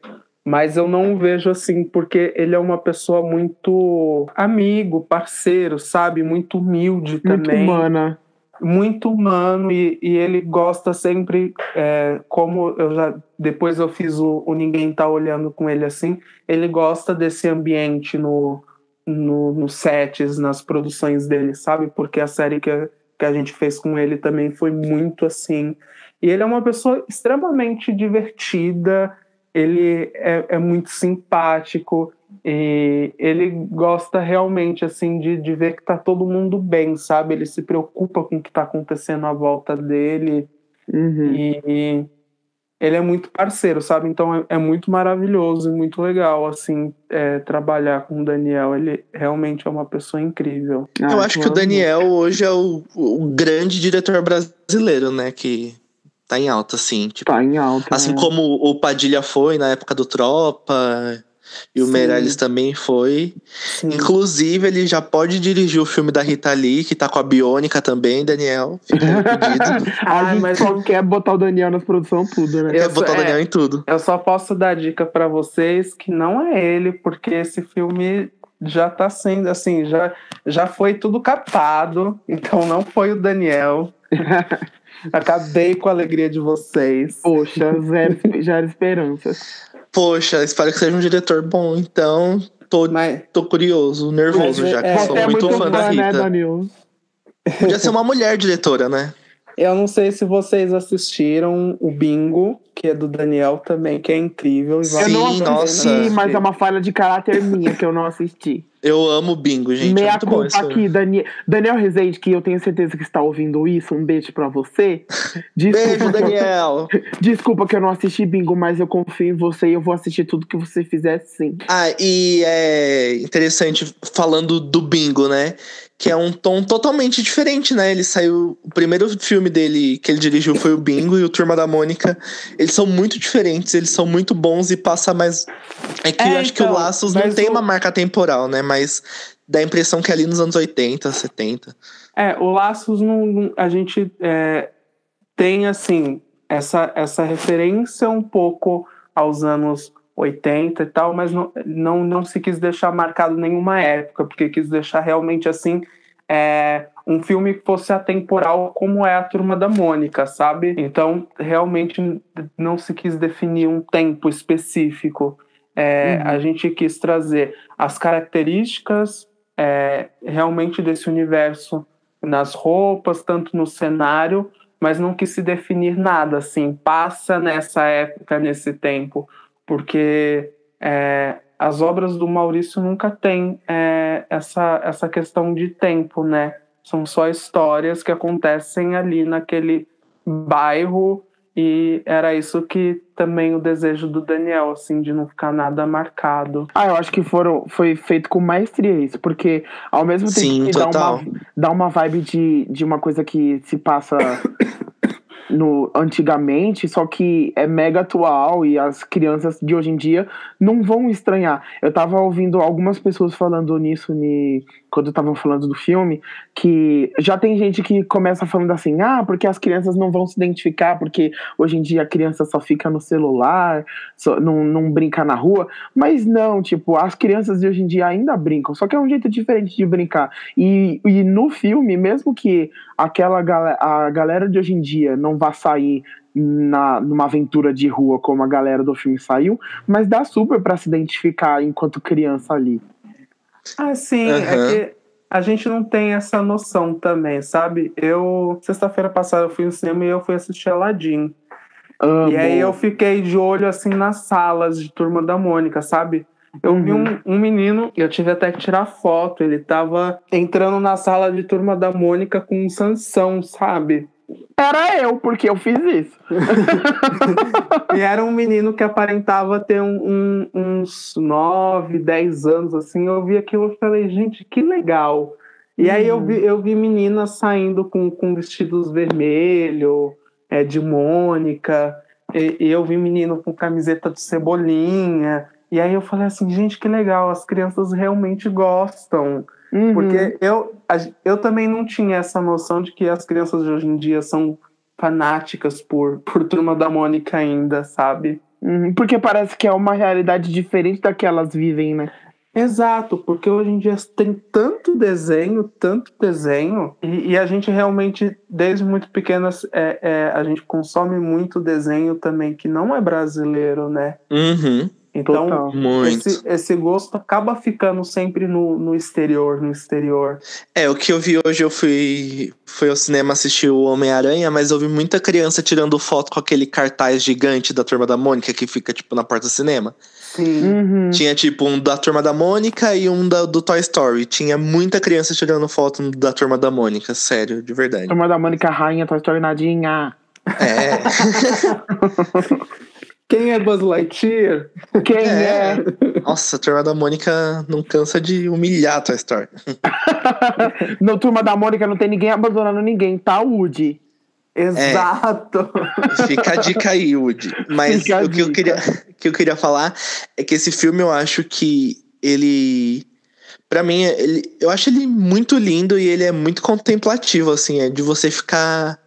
mas eu não o vejo assim, porque ele é uma pessoa muito amigo, parceiro, sabe? Muito humilde
Muito
também.
humana.
Muito humano e, e ele gosta sempre, é, como eu já depois eu fiz o, o Ninguém Tá Olhando com ele assim, ele gosta desse ambiente no, no, nos sets, nas produções dele, sabe? Porque a série que, que a gente fez com ele também foi muito assim. E ele é uma pessoa extremamente divertida, ele é, é muito simpático, e ele gosta realmente assim de, de ver que tá todo mundo bem, sabe? Ele se preocupa com o que tá acontecendo à volta dele
Uhum.
e, e ele é muito parceiro, sabe? Então é, é muito maravilhoso e muito legal assim é, trabalhar com o Daniel. Ele realmente é uma pessoa incrível.
Ah,
Eu acho que o Daniel hoje é o, o grande diretor brasileiro, né? Que tá em alta, assim. Tipo,
Tá em alta.
assim
né?
como o Padilha foi na época do Tropa. E o
Sim.
Meirelles também foi.
Sim.
Inclusive, ele já pode dirigir o filme da Rita Lee, que tá com a Biônica também, Daniel. Fica pedido.
Ah, mas-
só quer botar o Daniel nas produções tudo, né?
Eu
Quer botar
sou-
o Daniel
é.
em tudo.
Eu só posso dar dica pra vocês que não é ele, porque esse filme já tá sendo assim, já, já foi tudo captado, então não foi o Daniel. Acabei com a alegria de vocês.
Poxa, zero, zero esperanças.
Poxa, espero que seja um diretor bom, então. Tô,
Mas
tô curioso, nervoso
Mas,
já, que
é,
sou
é
muito,
muito
fã da
né,
Rita.
Danilo?
Podia ser uma mulher diretora, né?
eu não sei se vocês assistiram o Bingo, que é do Daniel também, que é incrível.
Sim,
eu não
a pena
nossa.
assisti, mas é uma falha de caráter minha que eu não assisti.
Eu amo bingo, gente. é
Meia
bom
culpa aqui, Daniel, Daniel Rezende, que eu tenho certeza que está ouvindo isso. Um beijo pra você. Desculpa,
Beijo, Daniel.
Desculpa que eu não assisti bingo, mas eu confio em você e eu vou assistir tudo que você fizer sim.
Ah, e é interessante falando do bingo, né? Que é um tom totalmente diferente, né? Ele saiu. O primeiro filme dele que ele dirigiu foi o Bingo e o Turma da Mônica. Eles são muito diferentes, eles são muito bons e passa mais. É que
É,
eu acho que
então,
o Laços não tem
o-
uma marca temporal, né? Mas dá a impressão que é ali nos anos 80, 70.
É, o Laços não, não- a gente é, tem assim essa, essa referência um pouco aos anos 80 e tal, mas não, não, não se quis deixar marcado nenhuma época, porque quis deixar realmente assim é, um filme que fosse atemporal como é a Turma da Mônica, sabe? Então realmente não se quis definir um tempo específico. É,
Uhum.
A gente quis trazer as características é, realmente desse universo nas roupas, tanto no cenário, mas não quis se definir nada, assim, passa nessa época, nesse tempo, porque é, as obras do Maurício nunca têm é, essa, essa questão de tempo, né? São só histórias que acontecem ali naquele bairro e era isso que também o desejo do Daniel, assim, de não ficar nada marcado.
Ah, eu acho que foram, foi feito com maestria isso, porque ao mesmo tempo
Sim,
que dá uma, dá uma vibe de, de uma coisa que se passa no antigamente, só que é mega atual e as crianças de hoje em dia não vão estranhar. Eu tava ouvindo algumas pessoas falando nisso ni, quando estavam falando do filme, que já tem gente que começa falando assim, ah, porque as crianças não vão se identificar, porque hoje em dia a criança só fica no celular, só, não, não brinca na rua. Mas não, tipo, as crianças de hoje em dia ainda brincam, só que é um jeito diferente de brincar. E, e no filme, mesmo que aquela galera, a galera de hoje em dia não vá sair na, numa aventura de rua como a galera do filme saiu, mas dá super pra se identificar enquanto criança ali.
Ah, sim,
Aham.
é que a gente não tem essa noção também, sabe? Eu, sexta-feira passada, eu fui no cinema e eu fui assistir Aladdin.
Amo.
E aí eu fiquei de olho, assim, nas salas de Turma da Mônica, sabe? Eu vi um, um menino, eu tive até que tirar foto, ele tava entrando na sala de Turma da Mônica com um Sansão, sabe?
Era eu, porque eu fiz isso.
E era um menino que aparentava ter um- um- uns 9, 10 anos, assim. Eu vi aquilo e falei, gente, que legal. E aí eu vi, eu vi meninas saindo com, com vestidos vermelho, é, de Mônica. E, e eu vi menino com camiseta de cebolinha. E aí eu falei assim, gente, que legal, as crianças realmente gostam.
Uhum.
Porque eu, eu também não tinha essa noção de que as crianças de hoje em dia são fanáticas por, por Turma da Mônica ainda, sabe?
Uhum, Porque parece que é uma realidade diferente da que elas vivem, né?
Exato, porque hoje em dia tem tanto desenho, tanto desenho, e, e a gente realmente, desde muito pequenas, é, é, a gente consome muito desenho também que não é brasileiro, né?
Uhum.
Então,
Total.
Muito.
esse, esse gosto acaba ficando sempre no, no exterior, no exterior.
É, o que eu vi hoje, eu fui, fui ao cinema assistir o Homem-Aranha, mas eu vi muita criança tirando foto com aquele cartaz gigante da Turma da Mônica que fica, tipo, na porta do cinema.
Sim.
Uhum.
Tinha, tipo, um da Turma da Mônica e um da, do Toy Story. Tinha muita criança tirando foto da Turma da Mônica, sério, de verdade.
Turma da Mônica Rainha, Toy Story Nadinha.
É,
Quem é Buzz Lightyear?
Quem
É.
é?
nossa, a Turma da Mônica não cansa de humilhar a Toy Story.
No Turma da Mônica não tem ninguém abandonando ninguém, tá, Woody?
Exato.
Fica a dica aí, Woody. Mas
Fica
o que eu, queria, que eu queria falar é que esse filme eu acho que ele. Pra mim, ele, eu acho ele muito lindo e ele é muito contemplativo, assim, é de você ficar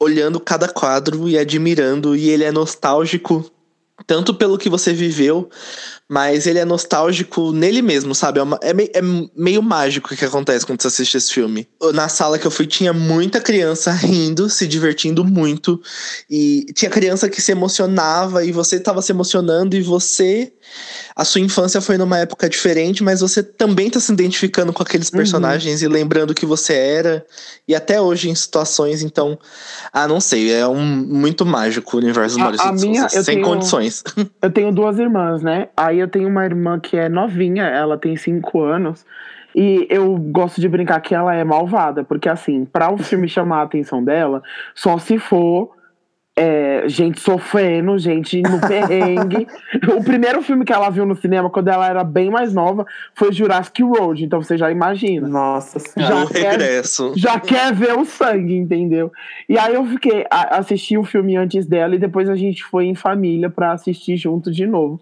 olhando cada quadro e admirando, e ele é nostálgico tanto pelo que você viveu, mas ele é nostálgico nele mesmo, sabe? É, uma- é mei- é meio mágico o que acontece quando você assiste esse filme. Na sala que eu fui, tinha muita criança rindo, se divertindo muito, e tinha criança que se emocionava, e você tava se emocionando, e você. A sua infância foi numa época diferente, mas você também tá se identificando com aqueles
Uhum.
personagens e lembrando que você era, e até hoje em situações, então. Ah, não sei, é um muito mágico o universo do Maurício
a minha,
Souza, sem
tenho-
condições.
Eu tenho duas irmãs, né? Aí eu tenho uma irmã que é novinha, ela tem cinco anos. E eu gosto de brincar que ela é malvada, porque assim, para o filme chamar a atenção dela, só se for é, gente sofrendo, gente no perrengue. o primeiro filme que ela viu no cinema, quando ela era bem mais nova, foi Jurassic World, então você já imagina.
Nossa
Já
senhora.
o
quer-
regresso.
Já quer ver o sangue, entendeu? E aí eu fiquei, assisti o filme antes dela e depois a gente foi em família pra assistir junto de novo.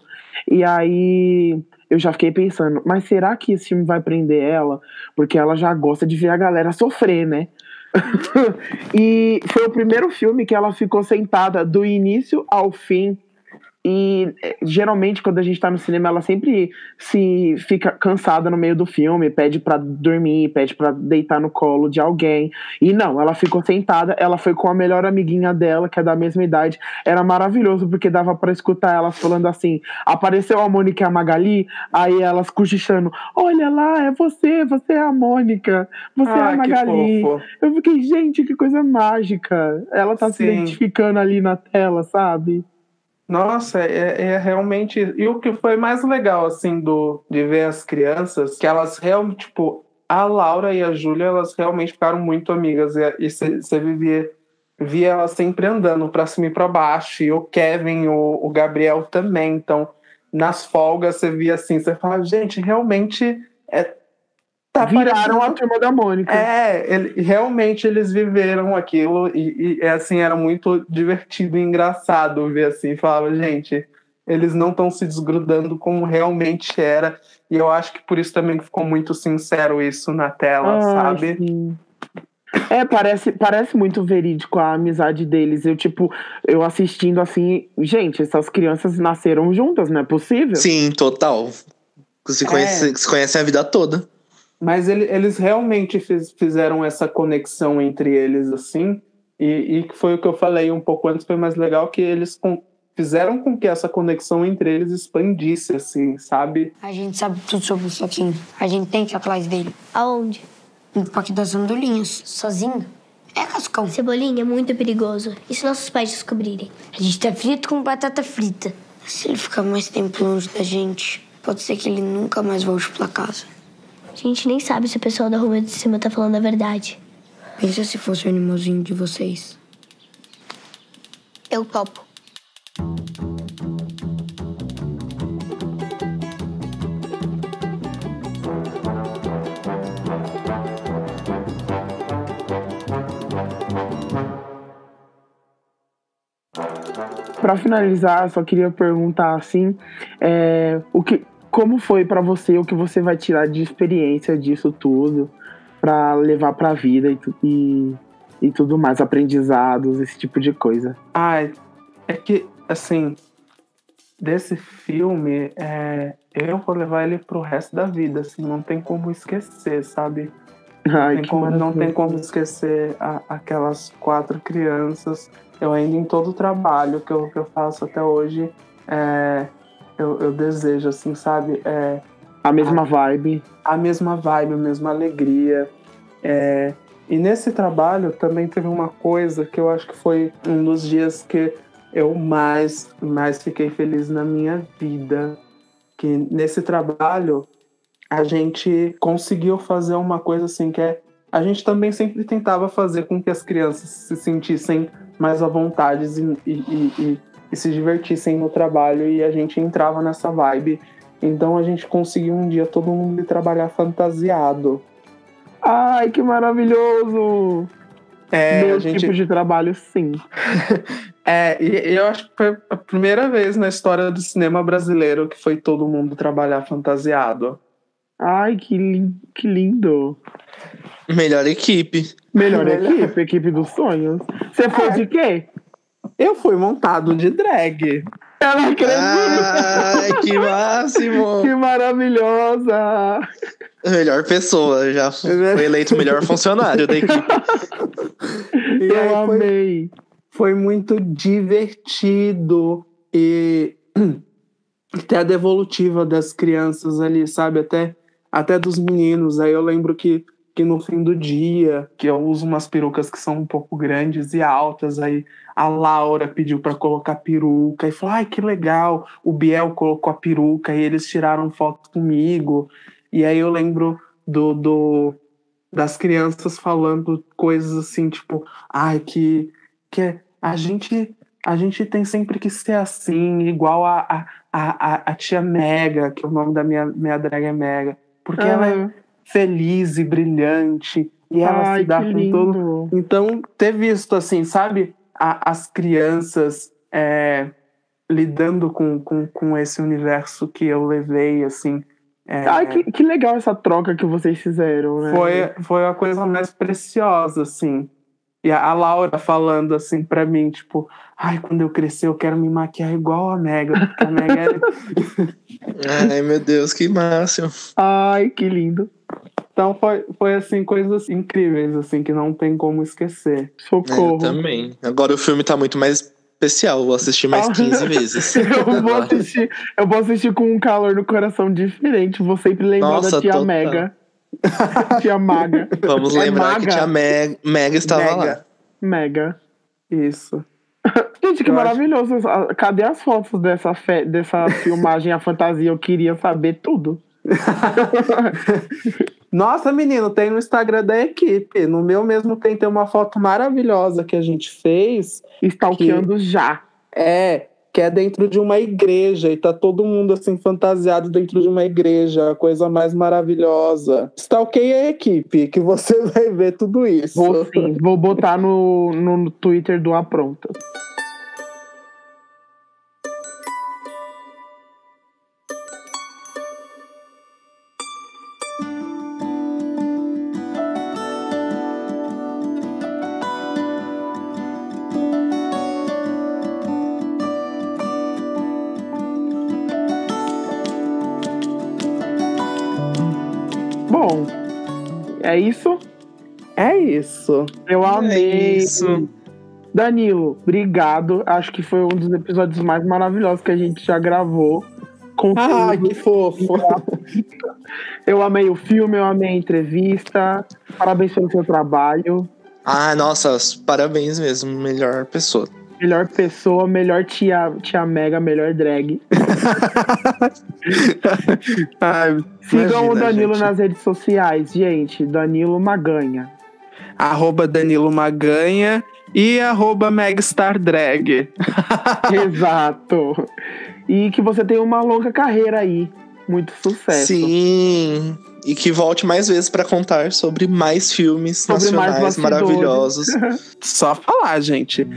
E aí eu já fiquei pensando, mas será que esse filme vai prender ela? Porque ela já gosta de ver a galera sofrer, né? e foi o primeiro filme que ela ficou sentada do início ao fim. E eh, geralmente, quando a gente tá no cinema, ela sempre se fica cansada no meio do filme, pede pra dormir, pede pra deitar no colo de alguém. E não, ela ficou sentada, ela foi com a melhor amiguinha dela, que é da mesma idade. Era maravilhoso, porque dava pra escutar elas falando assim: apareceu a Mônica e a Magali, aí elas cochichando: Olha lá, é você, você é a Mônica, você é a
que
Magali. Eu fiquei, gente, que coisa mágica. Ela tá se
Sim.
identificando ali na tela, sabe?
Nossa, é, é realmente. E o que foi mais legal, assim, do, de ver as crianças, que elas realmente, tipo, a Laura e a Júlia, elas realmente ficaram muito amigas. E você vivia, via elas sempre andando pra cima e pra baixo. E o Kevin, o, o Gabriel também. Então, nas folgas, você via assim, você fala, gente, realmente. É, tá
Viraram a turma da Mônica.
é, ele- realmente eles viveram aquilo e, e, é assim, era muito divertido e engraçado ver assim, falava, gente, eles não estão se desgrudando como realmente era, e eu acho que por isso também ficou muito sincero isso na tela,
Ai,
sabe?
sim. É, parece, parece muito verídico a amizade deles. Eu, tipo, eu assistindo assim, gente, essas crianças nasceram juntas, não é possível?
Sim, total. Se, conhece, se conhecem a vida toda.
Mas ele- eles realmente fiz- fizeram essa conexão entre eles, assim, e, e que foi o que eu falei um pouco antes, foi mais legal que eles con- fizeram com que essa conexão entre eles expandisse, assim, sabe?
A gente sabe tudo sobre o Floquinho. A gente tem que ir atrás dele.
Aonde?
No Parque das Andorinhas.
Sozinho?
É, Cascão.
Cebolinha é muito perigoso. E se nossos pais descobrirem?
A gente tá frito com batata frita. Se ele ficar mais tempo longe da gente, pode ser que ele nunca mais volte pra casa.
A gente nem sabe se o pessoal da rua de cima tá falando a verdade.
Pensa se fosse o animalzinho de vocês.
Eu topo.
Pra finalizar, só queria perguntar assim, é, o que, como foi pra você, o que você vai tirar de experiência disso tudo pra levar pra vida e, e, e tudo mais, aprendizados, esse tipo de coisa.
Ai, é que, assim, desse filme, é, eu vou levar ele pro resto da vida, assim, não tem como esquecer, sabe?
Ai,
Tem como- não tem como esquecer a- aquelas quatro crianças. Eu ainda em todo o trabalho que eu, que eu faço até hoje, é, eu, eu desejo, assim, sabe? É,
A mesma vibe.
a mesma vibe, a mesma alegria. É, e nesse trabalho também teve uma coisa que eu acho que foi um dos dias que eu mais, mais fiquei feliz na minha vida. Que nesse trabalho a gente conseguiu fazer uma coisa assim que é. A gente também sempre tentava fazer com que as crianças se sentissem mais à vontade e, e- e- e- se divertissem no trabalho e a gente entrava nessa vibe. Então a gente conseguiu um dia todo mundo ir trabalhar fantasiado.
Ai, que maravilhoso!
É,
Meu
gente,
tipo de trabalho, sim.
é, e e eu acho que foi a primeira vez na história do cinema brasileiro que foi todo mundo trabalhar fantasiado.
Ai, que, lin- que lindo.
Melhor equipe.
Melhor
Melhor.
equipe, equipe dos sonhos. Você foi de quê?
Eu fui montado de drag.
Eu não acredito.
Ai, que máximo!
Que maravilhosa!
Melhor pessoa, já foi eleito o melhor funcionário da equipe.
E
Eu
aí foi,
amei.
foi muito divertido e até a devolutiva das crianças ali, sabe? Até, até dos meninos. Aí eu lembro que, que no fim do dia, que eu uso umas perucas que são um pouco grandes e altas, aí a Laura pediu para colocar peruca e falou: ai, que legal. O Biel colocou a peruca e eles tiraram foto comigo. E aí eu lembro do, do das crianças falando coisas assim, tipo, ai, que, que a gente a gente tem sempre que ser assim, igual a, a, a, a tia Mega, que o nome da minha, minha drag é Mega, porque ela é feliz e brilhante e ela
Ai,
se dá com todo então, ter visto, assim, sabe, a- as crianças é, lidando com, com, com esse universo que eu levei, assim, é,
Ai, que, que legal essa troca que vocês fizeram, né?
foi, foi a coisa mais preciosa, assim. E a, Laura falando, assim, pra mim, tipo, ai, quando eu crescer eu quero me maquiar igual a Mega, porque a Mega é...
Ai, meu Deus, que máximo.
Ai, que lindo.
Então foi, foi, assim, coisas incríveis, assim, que não tem como esquecer.
Socorro.
eu também. Agora o filme tá muito mais especial, eu vou assistir mais
Ah.
15 vezes.
Eu vou assistir, eu vou assistir com um calor no coração diferente. Vou sempre lembrar
Nossa,
da tia
total.
Mega. tia Maga.
Vamos
É
lembrar que
maga.
tia Meg, Meg estava
Mega.
lá.
Mega.
Isso.
Gente, que
Eu acho-
maravilhoso. Ah, Cadê as fotos dessa, fe... dessa filmagem, a fantasia? Eu queria saber tudo.
Nossa, menino, tem no Instagram da equipe. No meu mesmo tem, tem uma foto maravilhosa que a gente fez.
Stalkeando já.
É, que é dentro de uma igreja e tá todo mundo assim fantasiado dentro de uma igreja, a coisa mais maravilhosa. Stalkeia a equipe, que você vai ver tudo isso.
Vou sim, vou botar no, no Twitter do Apronta. Isso.
É.
Eu amei.
isso.
Danilo, obrigado. Acho que foi um dos episódios mais maravilhosos que a gente já gravou. Com
Ah,
tudo.
que fofo.
Eu amei o filme, eu amei a entrevista. Parabéns pelo seu trabalho.
Ah, nossa, parabéns mesmo. Melhor pessoa.
Melhor pessoa, melhor tia, tia Mega, melhor drag.
Ai,
Sigam
imagina,
o Danilo
gente.
nas redes sociais, gente. Danilo Maganha.
Arroba Danilo Maganha e arroba Megstar Drag.
Exato. E que você tenha uma longa carreira aí. Muito sucesso.
Sim. E que volte mais vezes pra contar sobre mais filmes
Sobre mais
nacionais
bastidores.
maravilhosos.
Só falar, gente.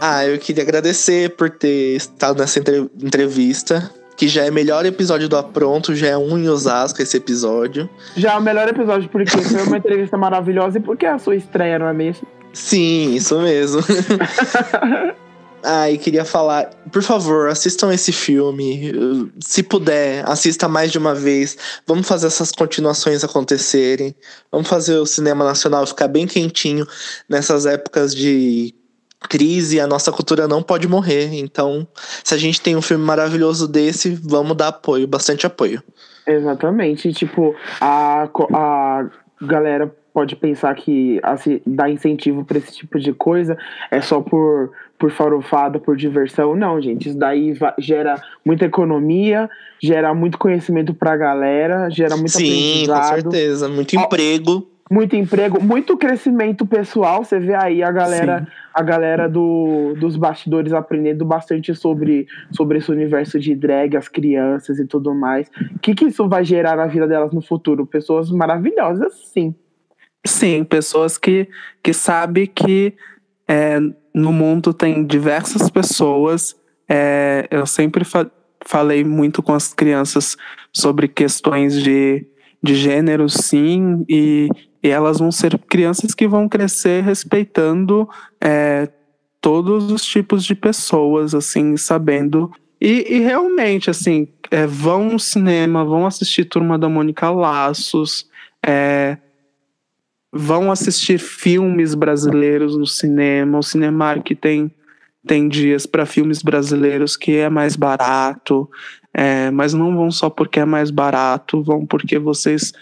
Ah, eu queria agradecer por ter estado nessa entre- entrevista. Que já é melhor episódio do Apronto, já é um em Osasco esse episódio.
Já é o melhor episódio, porque foi uma entrevista maravilhosa e porque é a sua estreia, não é mesmo?
Sim, isso mesmo. ah, e queria falar, por favor, assistam esse filme. Se puder, assista mais de uma vez. Vamos fazer essas continuações acontecerem. Vamos fazer o cinema nacional ficar bem quentinho nessas épocas de crise. A nossa cultura não pode morrer. Então, se a gente tem um filme maravilhoso desse, vamos dar apoio, bastante apoio.
Exatamente. Tipo, a, a galera pode pensar que assim, dar incentivo pra esse tipo de coisa é só por, por farofada, por diversão. Não, gente. Isso daí gera muita economia, gera muito conhecimento pra galera, gera muito
Sim, com certeza. Muito emprego.
Muito emprego, muito crescimento pessoal. Você vê aí a galera, a galera do, dos bastidores aprendendo bastante sobre, sobre esse universo de drag, as crianças e tudo mais. O que, que isso vai gerar na vida delas no futuro? Pessoas maravilhosas, sim.
Sim, pessoas que, que sabem que é, no mundo tem diversas pessoas. É, eu sempre fa- falei muito com as crianças sobre questões de, de gênero, sim, e, e elas vão ser crianças que vão crescer respeitando é, todos os tipos de pessoas, assim, sabendo. E, e realmente, assim, é, vão no cinema, vão assistir Turma da Mônica Laços, é, vão assistir filmes brasileiros no cinema. O Cinemark tem, tem dias para filmes brasileiros que é mais barato, é, mas não vão só porque é mais barato, vão porque vocês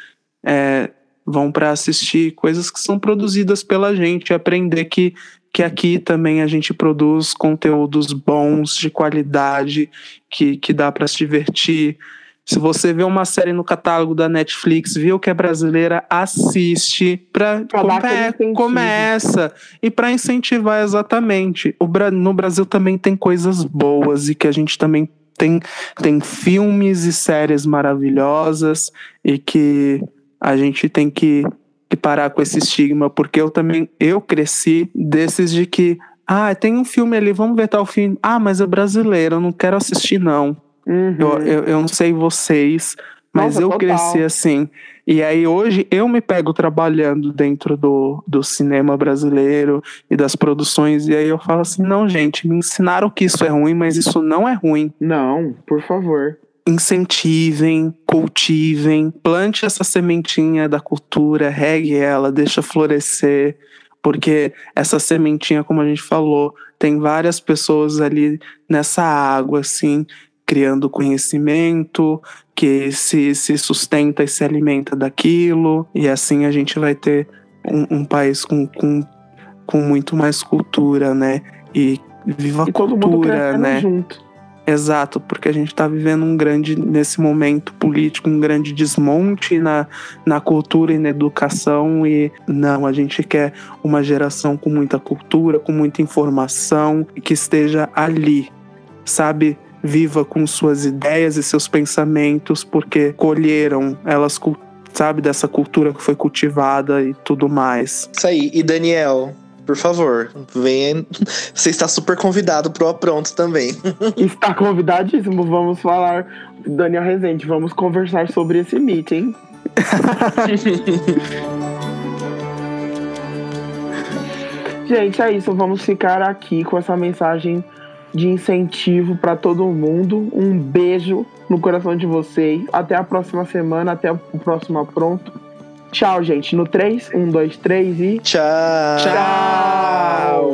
é, vão para assistir coisas que são produzidas pela gente, aprender que, que aqui também a gente produz conteúdos bons, de qualidade, que, que dá para se divertir. Se você vê uma série no catálogo da Netflix, viu que é brasileira, assiste para
incentivo.
começa e para incentivar exatamente. O no Brasil também tem coisas boas e que a gente também tem tem filmes e séries maravilhosas e que a gente tem que, que parar com esse estigma, porque eu também eu cresci desses de que ah, tem um filme ali, vamos ver tal filme. Ah, mas é brasileiro, eu não quero assistir não.
Uhum.
Eu, eu, eu não sei vocês, mas
Nossa,
eu
total.
cresci assim. E aí hoje eu me pego trabalhando dentro do, do cinema brasileiro e das produções, e aí eu falo assim: não, gente, me ensinaram que isso é ruim, mas isso não é ruim.
Não, por favor.
Incentivem, cultivem, plante essa sementinha da cultura, regue ela, deixa florescer, porque essa sementinha, como a gente falou, tem várias pessoas ali nessa água, assim, criando conhecimento, que se, se sustenta e se alimenta daquilo, e assim a gente vai ter um, um país com, com, com muito mais cultura, né? E viva a
E
cultura, né?
junto.
Exato, porque a gente está vivendo um grande, nesse momento político, um grande desmonte na, na cultura e na educação. E não, a gente quer uma geração com muita cultura, com muita informação, que esteja ali, sabe? Viva com suas ideias e seus pensamentos, porque colheram, elas, sabe, dessa cultura que foi cultivada e tudo mais.
Isso aí. E Daniel, por favor, venha. Você está super convidado pro Apronto também.
Está convidadíssimo. Vamos falar, Daniel Rezende, vamos conversar sobre esse meeting. Gente, é isso. Vamos ficar aqui com essa mensagem de incentivo para todo mundo. Um beijo no coração de vocês. Até a próxima semana, até o próximo apronto. Tchau, gente. No 3, 1, 2, 3 e.
Tchau.
Tchau.